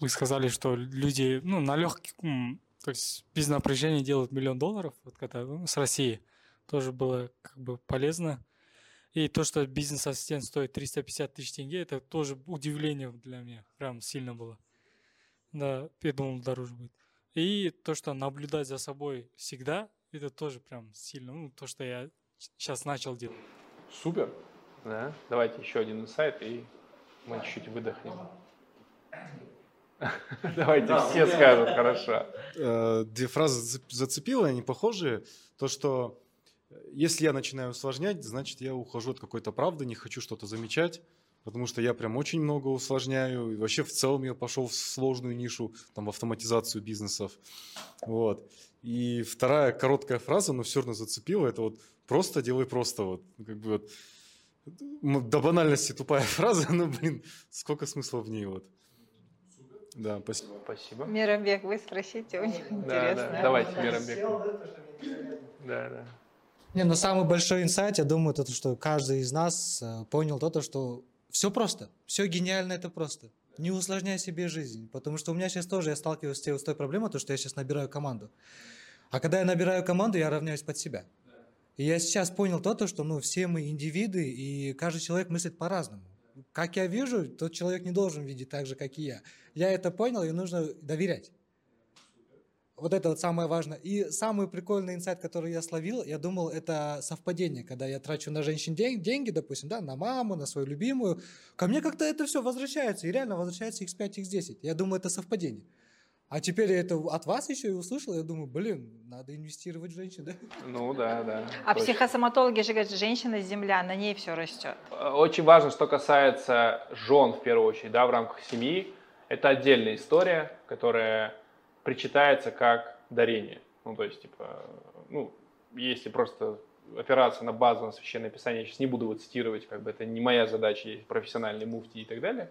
вы сказали, что люди, ну, на легком, то есть без напряжения делают миллион долларов, вот когда ну, с России, тоже было как бы полезно. И то, что бизнес-ассистент стоит 350 тысяч тенге, это тоже удивление для меня. Прям сильно было. Да, я думал, дороже будет. И то, что наблюдать за собой всегда, это тоже прям сильно. Ну, то, что я сейчас начал делать. Супер. Да. Давайте еще один инсайт, и мы чуть-чуть выдохнем. Давайте все скажут, хорошо. Э, две фразы зацепило, они похожие. То, что если я начинаю усложнять, значит, я ухожу от какой-то правды, не хочу что-то замечать, потому что я прям очень много усложняю. И вообще в целом я пошел в сложную нишу, там, в автоматизацию бизнесов. Вот. И вторая короткая фраза, но все равно зацепила, это вот просто делай просто. Вот, как бы вот, до банальности тупая фраза, но, блин, сколько смысла в ней вот. Да, спасибо. Спасибо. Мирамбек, вы спросите, у них интересно. Да, давайте, Мирамбек. Да, да. Не, но самый большой инсайт, я думаю, то, что каждый из нас э, понял то, что все просто, все гениально, это просто. Не усложняй себе жизнь, потому что у меня сейчас тоже, я сталкиваюсь с той проблемой, то, что я сейчас набираю команду. А когда я набираю команду, я равняюсь под себя. И я сейчас понял то что ну, все мы индивиды, и каждый человек мыслит по-разному. Как я вижу, тот человек не должен видеть так же, как и я. Я это понял, и нужно доверять. Вот это вот самое важное. И самый прикольный инсайт, который я словил, я думал, это совпадение, когда я трачу на женщин день, деньги, допустим, да, на маму, на свою любимую. Ко мне как-то это все возвращается, и реально возвращается x5, x10. Я думаю, это совпадение. А теперь я это от вас еще и услышал, я думаю, блин, надо инвестировать в женщин, да? Ну да, да. А точно. психосоматологи же говорят, женщина земля, на ней все растет. Очень важно, что касается жен в первую очередь, да, в рамках семьи, это отдельная история, которая причитается как дарение. Ну, то есть, типа, ну, если просто опираться на базу, на священное писание, я сейчас не буду его цитировать, как бы это не моя задача, есть профессиональный муфти и так далее.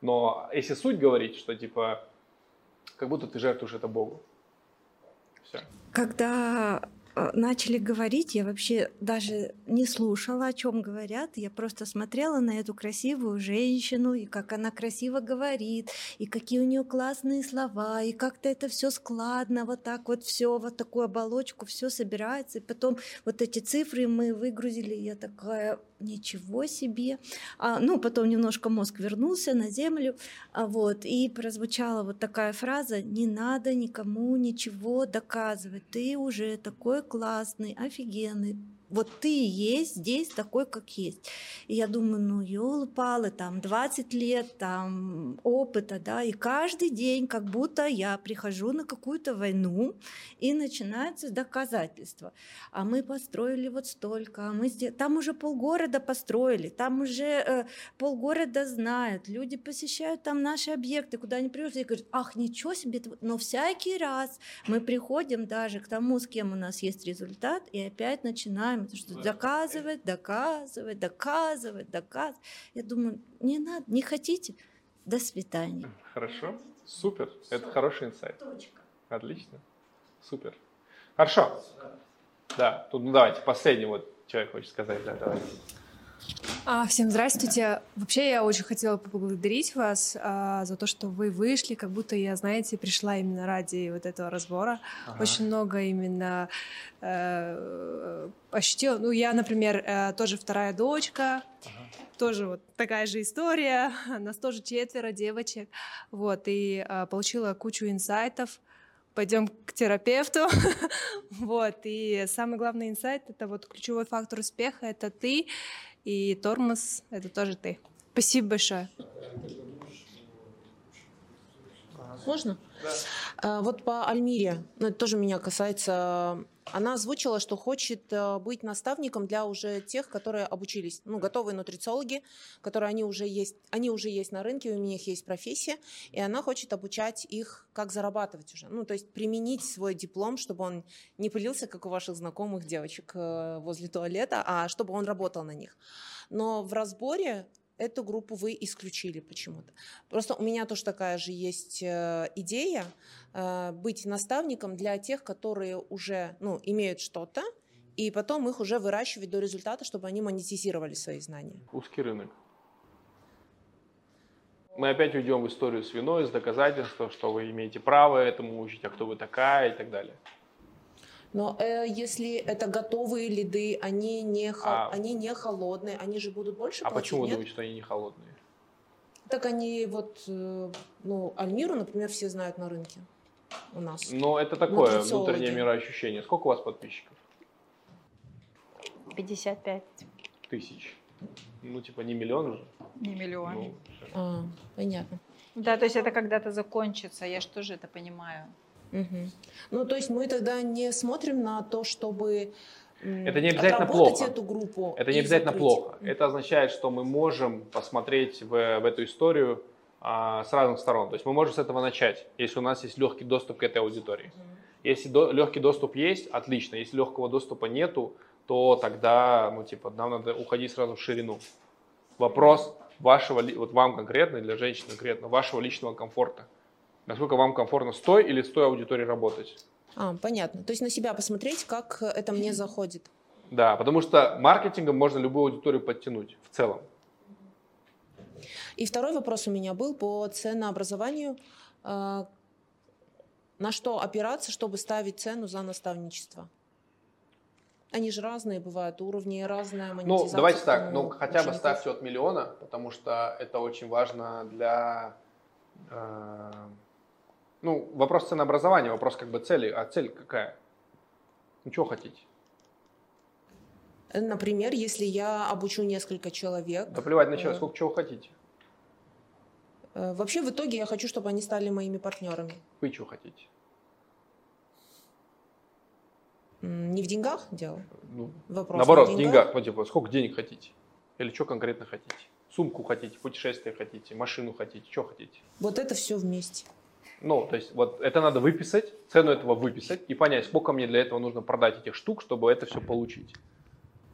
Но если суть говорить, что, типа, как будто ты жертвуешь это Богу. Все. Когда начали говорить, я вообще даже не слушала, о чем говорят. Я просто смотрела на эту красивую женщину, и как она красиво говорит, и какие у нее классные слова, и как-то это все складно, вот так вот все, вот такую оболочку, все собирается. И потом вот эти цифры мы выгрузили, и я такая, ничего себе. А, ну, потом немножко мозг вернулся на землю, а, вот, и прозвучала вот такая фраза, не надо никому ничего доказывать, ты уже такой классный, офигенный, вот ты есть здесь такой, как есть. И я думаю, ну, елы-палы, там 20 лет там опыта, да, и каждый день как будто я прихожу на какую-то войну, и начинается доказательство. А мы построили вот столько, а мы здесь... Там уже полгорода построили, там уже э, полгорода знают, люди посещают там наши объекты, куда они приезжают, и говорят, ах, ничего себе, но всякий раз мы приходим даже к тому, с кем у нас есть результат, и опять начинаем потому что доказывать, доказывать, доказывать, доказывать. Я думаю, не надо, не хотите, до свидания. Хорошо, супер, это хороший инсайт. Отлично, супер. Хорошо. Да, тут ну, давайте, последний вот человек хочет сказать, да, давайте. А, всем здравствуйте. Вообще я очень хотела поблагодарить вас а, за то, что вы вышли, как будто я, знаете, пришла именно ради вот этого разбора. Ага. Очень много именно э, ощутила. Ну, я, например, э, тоже вторая дочка. Ага. Тоже вот такая же история. Нас тоже четверо девочек. Вот, и э, получила кучу инсайтов пойдем к терапевту. вот, и самый главный инсайт — это вот ключевой фактор успеха — это ты, и тормоз — это тоже ты. Спасибо большое. Можно? Да. Вот по Альмире, ну, это тоже меня касается. Она озвучила, что хочет э, быть наставником для уже тех, которые обучились, ну, готовые нутрициологи, которые они уже есть, они уже есть на рынке, у них есть профессия, и она хочет обучать их, как зарабатывать уже. Ну, то есть применить свой диплом, чтобы он не пылился, как у ваших знакомых девочек э, возле туалета, а чтобы он работал на них. Но в разборе эту группу вы исключили почему-то. Просто у меня тоже такая же есть э, идея э, быть наставником для тех, которые уже ну, имеют что-то, и потом их уже выращивать до результата, чтобы они монетизировали свои знания. Узкий рынок. Мы опять уйдем в историю с виной, с доказательством, что вы имеете право этому учить, а кто вы такая и так далее. Но э, если это готовые лиды, они не, а... они не холодные, они же будут больше А платить, почему нет? вы думаете, что они не холодные? Так они вот, э, ну, Альмиру, например, все знают на рынке у нас. Но это такое внутреннее мироощущение. Сколько у вас подписчиков? 55 тысяч. Ну, типа, не миллион же? Не миллион. Ну, а, понятно. Да, то есть это когда-то закончится, я же тоже это понимаю. Угу. Ну, то есть мы тогда не смотрим на то, чтобы это не обязательно плохо. эту группу. Это не обязательно закрыть. плохо. Это означает, что мы можем посмотреть в, в эту историю а, с разных сторон. То есть мы можем с этого начать, если у нас есть легкий доступ к этой аудитории. Если до, легкий доступ есть, отлично. Если легкого доступа нету, то тогда, ну, типа, нам надо уходить сразу в ширину. Вопрос вашего, вот вам конкретно, для женщин конкретно, вашего личного комфорта насколько вам комфортно с той или с той аудиторией работать. А, понятно. То есть на себя посмотреть, как это мне заходит. Да, потому что маркетингом можно любую аудиторию подтянуть в целом. И второй вопрос у меня был по ценообразованию. А, на что опираться, чтобы ставить цену за наставничество? Они же разные бывают, уровни разные, Ну, давайте так, ну хотя бы ставьте от миллиона, потому что это очень важно для э, ну, вопрос ценообразования, вопрос как бы цели. А цель какая? Ну, чего хотите? Например, если я обучу несколько человек. Да плевать на э, сколько чего хотите. Э, вообще, в итоге я хочу, чтобы они стали моими партнерами. Вы чего хотите? Не в деньгах дело? Ну, Вопрос наоборот, в деньгах. Вот, типа, сколько денег хотите? Или что конкретно хотите? Сумку хотите, путешествие хотите, машину хотите, что хотите? Вот это все вместе. Ну, то есть вот это надо выписать, цену этого выписать и понять, сколько мне для этого нужно продать этих штук, чтобы это все получить.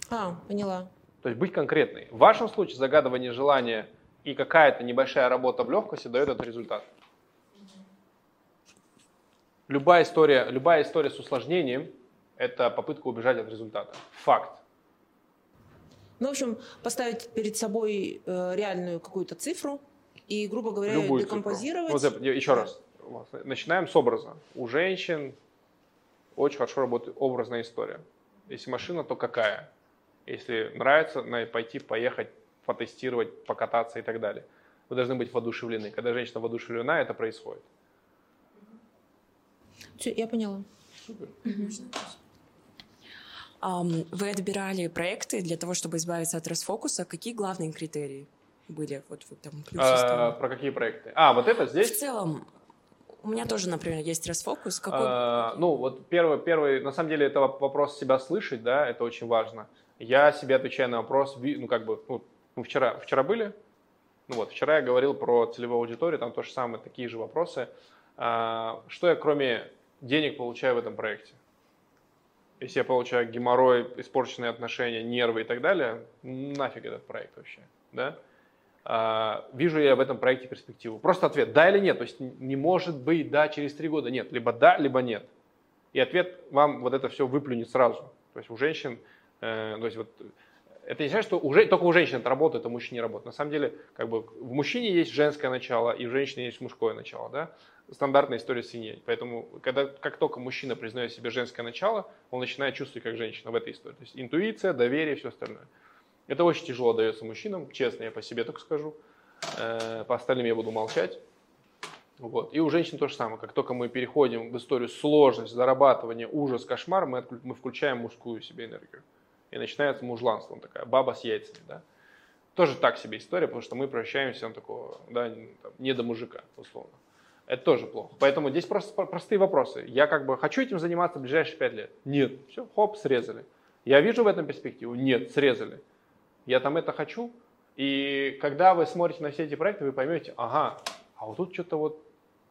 А, поняла. То есть быть конкретной. В вашем случае загадывание желания и какая-то небольшая работа в легкости дает этот результат. Любая история, любая история с усложнением – это попытка убежать от результата. Факт. Ну, в общем, поставить перед собой э, реальную какую-то цифру и, грубо говоря, Любую декомпозировать. цифру. Вот, еще раз. Начинаем с образа. У женщин очень хорошо работает образная история. Если машина, то какая? Если нравится, пойти, поехать, потестировать, покататься и так далее. Вы должны быть воодушевлены. Когда женщина воодушевлена, это происходит. Все, я поняла. Супер. Вы отбирали проекты для того, чтобы избавиться от расфокуса. Какие главные критерии были? Вот вы там а, про какие проекты? А, вот это здесь? В целом, у меня тоже, например, есть расфокус. Какой... А, ну, вот первый, первый, на самом деле, это вопрос себя слышать, да, это очень важно. Я себе отвечаю на вопрос, ну, как бы, ну, мы вчера, вчера были, ну вот, вчера я говорил про целевую аудиторию, там то же самое, такие же вопросы. А, что я кроме денег получаю в этом проекте? Если я получаю геморрой, испорченные отношения, нервы и так далее, нафиг этот проект вообще, да? А, вижу я в этом проекте перспективу. Просто ответ да или нет. То есть не может быть да через три года. Нет, либо да, либо нет. И ответ вам вот это все выплюнет сразу. То есть у женщин, э, то есть вот это не значит, что уже, только у женщин это работает, а у мужчин не работает. На самом деле, как бы в мужчине есть женское начало, и в женщине есть мужское начало, да? Стандартная история свиней. Поэтому, когда, как только мужчина признает себе женское начало, он начинает чувствовать как женщина в этой истории. То есть интуиция, доверие все остальное. Это очень тяжело дается мужчинам, честно, я по себе так скажу. Э, по остальным я буду молчать. Вот. И у женщин то же самое. Как только мы переходим в историю сложность, зарабатывание, ужас, кошмар, мы, мы включаем мужскую себе энергию. И начинается мужланство, такая баба с яйцами. Да? Тоже так себе история, потому что мы превращаемся на такого да, не до мужика, условно. Это тоже плохо. Поэтому здесь просто простые вопросы. Я как бы хочу этим заниматься в ближайшие пять лет? Нет. Все, хоп, срезали. Я вижу в этом перспективу? Нет, срезали я там это хочу. И когда вы смотрите на все эти проекты, вы поймете, ага, а вот тут что-то вот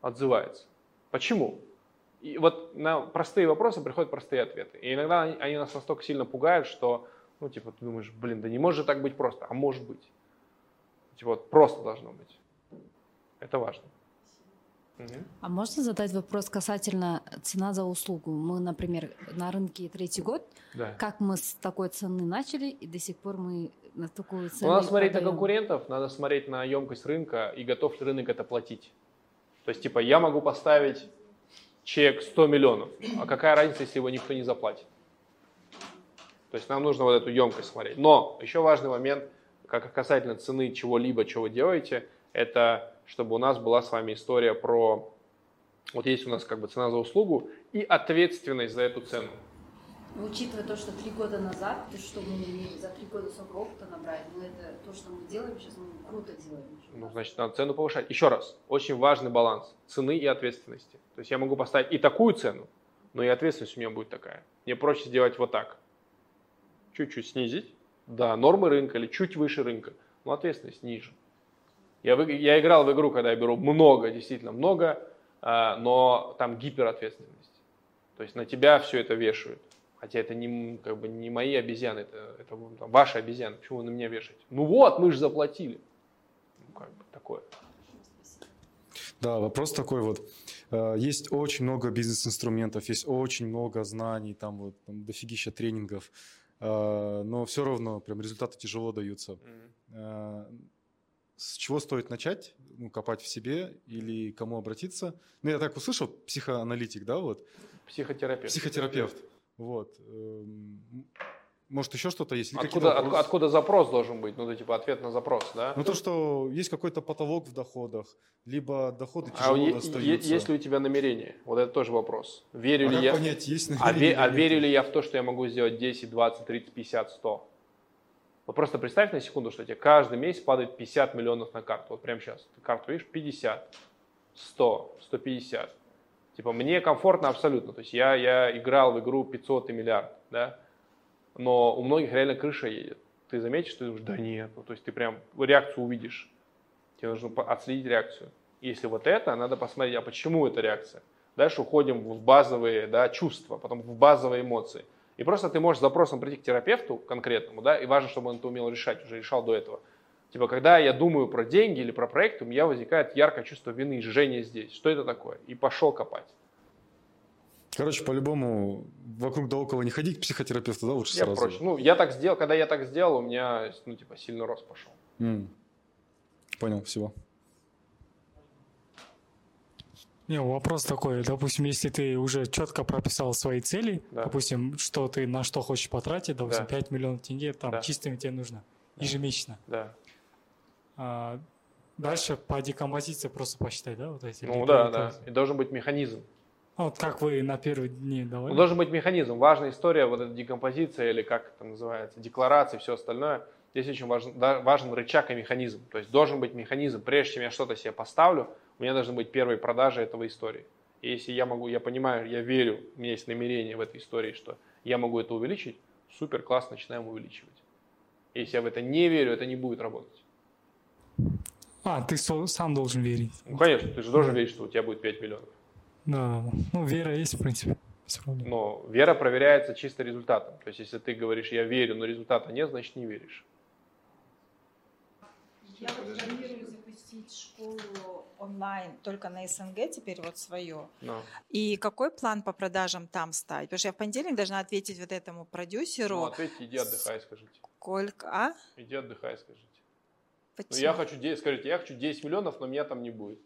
отзывается. Почему? И вот на простые вопросы приходят простые ответы. И иногда они, они нас настолько сильно пугают, что, ну, типа, ты думаешь, блин, да не может так быть просто, а может быть. Типа, вот просто должно быть. Это важно. А можно задать вопрос касательно цена за услугу? Мы, например, на рынке третий год. Да. Как мы с такой цены начали, и до сих пор мы на такую цену. Ну, надо смотреть продаем. на конкурентов, надо смотреть на емкость рынка и готов ли рынок это платить. То есть, типа, я могу поставить чек 100 миллионов, а какая разница, если его никто не заплатит? То есть нам нужно вот эту емкость смотреть. Но еще важный момент, как касательно цены чего-либо, чего вы делаете, это чтобы у нас была с вами история про, вот есть у нас как бы цена за услугу и ответственность за эту цену. Но учитывая то, что три года назад, то, что мы имели за три года сколько опыта набрать, ну это то, что мы делаем сейчас, мы круто делаем. Ну, значит, надо цену повышать. Еще раз, очень важный баланс цены и ответственности. То есть я могу поставить и такую цену, но и ответственность у меня будет такая. Мне проще сделать вот так. Чуть-чуть снизить, да, нормы рынка или чуть выше рынка, но ответственность ниже. Я, я играл в игру, когда я беру много, действительно много, а, но там гиперответственность. То есть на тебя все это вешают. Хотя это не, как бы, не мои обезьяны, это, это там, ваши обезьяны. Почему вы на меня вешаете? Ну вот, мы же заплатили. Ну, как бы такое. Да, вопрос такой вот. А, есть очень много бизнес-инструментов, есть очень много знаний, там вот там дофигища тренингов, а, но все равно прям результаты тяжело даются. Mm-hmm с чего стоит начать, ну, копать в себе или кому обратиться? Ну, я так услышал, психоаналитик, да, вот? Психотерапевт. Психотерапевт, вот. Эм, может, еще что-то есть? Откуда, от, откуда запрос должен быть? Ну, типа ответ на запрос, да? Ну, то, что есть какой-то потолок в доходах, либо доходы а тяжело а достаются. Есть ли у тебя намерение? Вот это тоже вопрос. Верю а ли я... понять, есть намерение? А, ве... а верю ли я в то, что я могу сделать 10, 20, 30, 50, 100? Вот просто представь на секунду, что тебе каждый месяц падает 50 миллионов на карту. Вот прямо сейчас. Ты карту видишь, 50, 100, 150. Типа мне комфортно абсолютно. То есть я, я играл в игру 500 и миллиард, да, но у многих реально крыша едет. Ты заметишь, ты думаешь, да нет, ну, то есть ты прям реакцию увидишь. Тебе нужно отследить реакцию. Если вот это, надо посмотреть, а почему эта реакция. Дальше уходим в базовые да, чувства, потом в базовые эмоции. И просто ты можешь с запросом прийти к терапевту конкретному, да, и важно, чтобы он это умел решать, уже решал до этого. Типа, когда я думаю про деньги или про проект, у меня возникает яркое чувство вины и жжения здесь. Что это такое? И пошел копать. Короче, по-любому вокруг да около не ходить к психотерапевту, да, лучше я сразу? Проще. Ну, я так сделал, когда я так сделал, у меня, ну, типа, сильно рост пошел. Mm. Понял, всего. Не, вопрос такой, допустим, если ты уже четко прописал свои цели, да. допустим, что ты на что хочешь потратить, допустим, да. 5 миллионов тенге, там да. чистыми тебе нужно, ежемесячно. Да. А, дальше по декомпозиции просто посчитай, да, вот эти? Ну да, да, и должен быть механизм. А вот как вы на первые дни давали? Ну, должен быть механизм. Важная история, вот эта декомпозиция или как это называется, декларация, все остальное. Здесь очень важен, важен рычаг и механизм. То есть должен быть механизм. Прежде чем я что-то себе поставлю, у меня должны быть первые продажи этого истории. И если я могу, я понимаю, я верю, у меня есть намерение в этой истории, что я могу это увеличить, супер, класс, начинаем увеличивать. Если я в это не верю, это не будет работать. А, ты сам должен верить. Ну, конечно, ты же должен верить, что у тебя будет 5 миллионов. Да, ну вера есть, в принципе. Но вера проверяется чисто результатом. То есть, если ты говоришь, я верю, но результата нет, значит не веришь. Я вот планирую запустить школу онлайн только на СНГ теперь вот свою. No. И какой план по продажам там ставить? Потому что я в понедельник должна ответить вот этому продюсеру. Ну, ответьте, иди отдыхай, скажите. Сколько? А? Иди отдыхай, скажите. Почему? Ну, я хочу 10, скажите, я хочу 10 миллионов, но меня там не будет.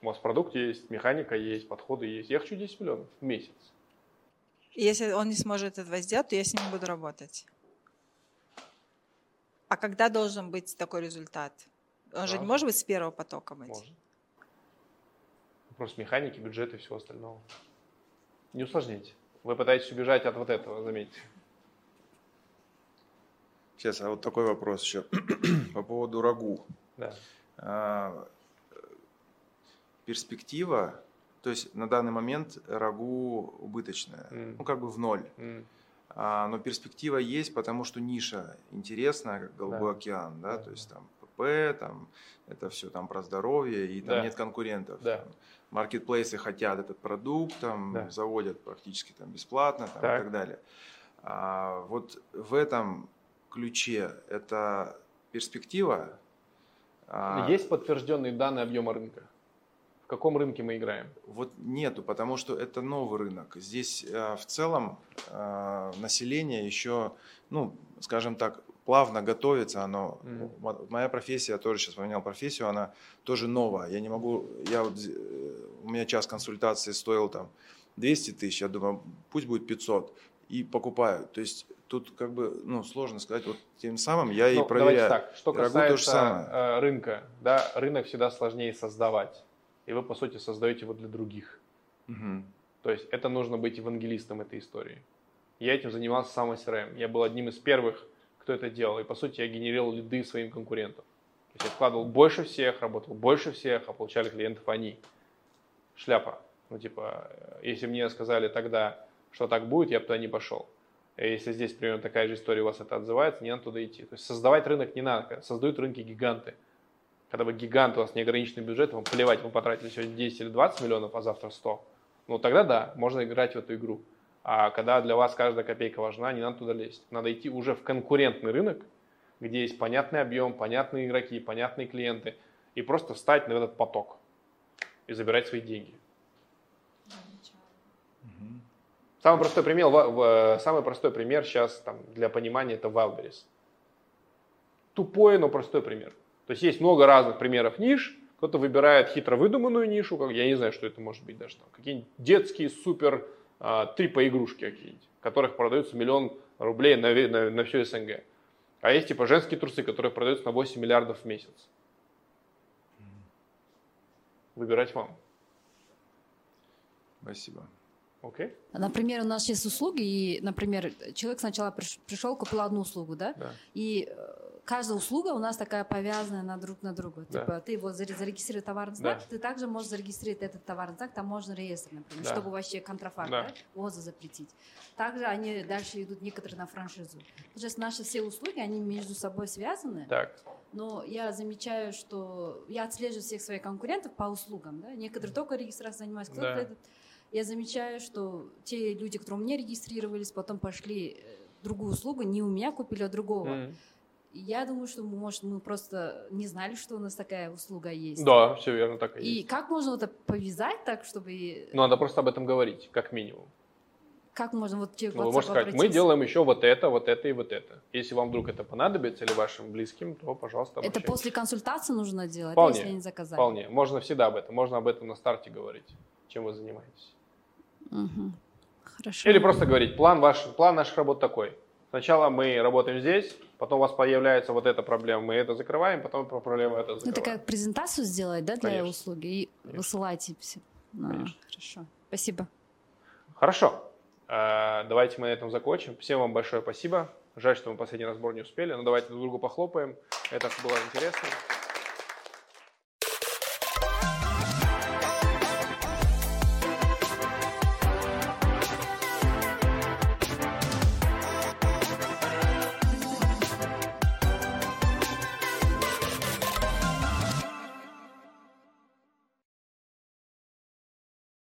У вас продукт есть, механика есть, подходы есть. Я хочу 10 миллионов в месяц. Если он не сможет этого сделать, то я с ним буду работать. А когда должен быть такой результат? Он же не может быть с первого потока быть? Может. Просто механики, бюджеты и всего остального. Не усложните. Вы пытаетесь убежать от вот этого, заметьте. Сейчас, а вот такой вопрос еще по поводу рагу. Да. А, перспектива, то есть на данный момент рагу убыточная, Mm. ну как бы в ноль. А, но перспектива есть, потому что ниша интересная, как Голубой Да. океан, да, Да, то есть там ПП, там это все там про здоровье, и там Да. нет конкурентов. Да. Там Маркетплейсы хотят этот продукт, там Да. заводят практически там бесплатно там, и Так. так далее. А, вот в этом ключе это перспектива. А, Есть подтвержденные данные объема рынка? Каком рынке мы играем? Вот нету, потому что это новый рынок. Здесь э, в целом э, население еще, ну, скажем так, плавно готовится. Оно, мо- моя профессия, я тоже сейчас поменял профессию, она тоже новая. Я не могу, я вот, э, у меня час консультации стоил там 200 тысяч, я думаю, пусть будет 500 и покупаю. То есть тут как бы, ну, сложно сказать, вот тем самым я Ну, и проверяю. Давайте так, что касается э, рынка, да, рынок всегда сложнее создавать. И вы, по сути, создаете его для других. Мгм. То есть это нужно быть евангелистом этой истории. Я этим занимался сам SRM. Я был одним из первых, кто это делал. И, по сути, я генерировал лиды своим конкурентам. То есть я вкладывал больше всех, работал больше всех, а получали клиентов они. Шляпа. Ну, типа, э, если мне сказали тогда, что так будет, я бы туда не пошел. И если здесь примерно такая же история у вас это отзывается, не надо туда идти. То есть создавать рынок не надо. Создают рынки гиганты. Когда вы гигант, у вас неограниченный бюджет, вам плевать, вы потратили сегодня 10 или 20 миллионов, а завтра 100. Ну тогда да, можно играть в эту игру. А когда для вас каждая копейка важна, не надо туда лезть. Надо идти уже в конкурентный рынок, где есть понятный объем, понятные игроки, понятные клиенты, и просто встать на этот поток и забирать свои деньги. Самый простой пример, в- самый простой пример сейчас там, для понимания это Wildberries. Тупой, но простой пример. То есть есть много разных примеров ниш. Кто-то выбирает хитро выдуманную нишу, как я не знаю, что это может быть даже там. Какие-нибудь детские супер а, трипа игрушки какие-нибудь, которых продаются миллион рублей на, на, на всю СНГ. А есть типа женские трусы, которые продаются на 8 миллиардов в месяц. Выбирать вам. Спасибо. Окей. Okay. Например, у нас есть услуги, и, например, человек сначала пришел, купил одну услугу, да, да. и э, каждая услуга у нас такая повязанная на друг на друга. Да. Типа ты вот зарегистрируй товарный знак, да. ты также можешь зарегистрировать этот товарный знак, там можно реестр, например, да. чтобы вообще контрафакт, да. Да, ВОЗа запретить. Также они дальше идут некоторые на франшизу. Сейчас наши все услуги, они между собой связаны. Так. Но я замечаю, что я отслеживаю всех своих конкурентов по услугам, да, некоторые только регистрацией занимаются, кто-то да. этот. Я замечаю, что те люди, которые у меня регистрировались, потом пошли э, другую услугу, не у меня купили, а другого. Mm. Я думаю, что, может, мы просто не знали, что у нас такая услуга есть. Да, все верно, так и, и есть. И как можно это повязать так, чтобы... Ну, надо просто об этом говорить, как минимум. Как можно вот ну, вы можете сказать, мы делаем еще вот это, вот это и вот это. Если вам вдруг это понадобится или вашим близким, то, пожалуйста, Это после консультации нужно делать, вполне, если не заказать? Вполне. Можно всегда об этом. Можно об этом на старте говорить, чем вы занимаетесь. Угу. Хорошо. Или просто говорить, план, ваш, план наших работ такой. Сначала мы работаем здесь, потом у вас появляется вот эта проблема, мы это закрываем, потом проблема это закрываем. Это как презентацию сделать, да, для Конечно. услуги и Конечно. высылать все. А, хорошо. Спасибо. Хорошо. А, давайте мы на этом закончим. Всем вам большое спасибо. Жаль, что мы последний разбор не успели, но давайте друг другу похлопаем. Это было интересно.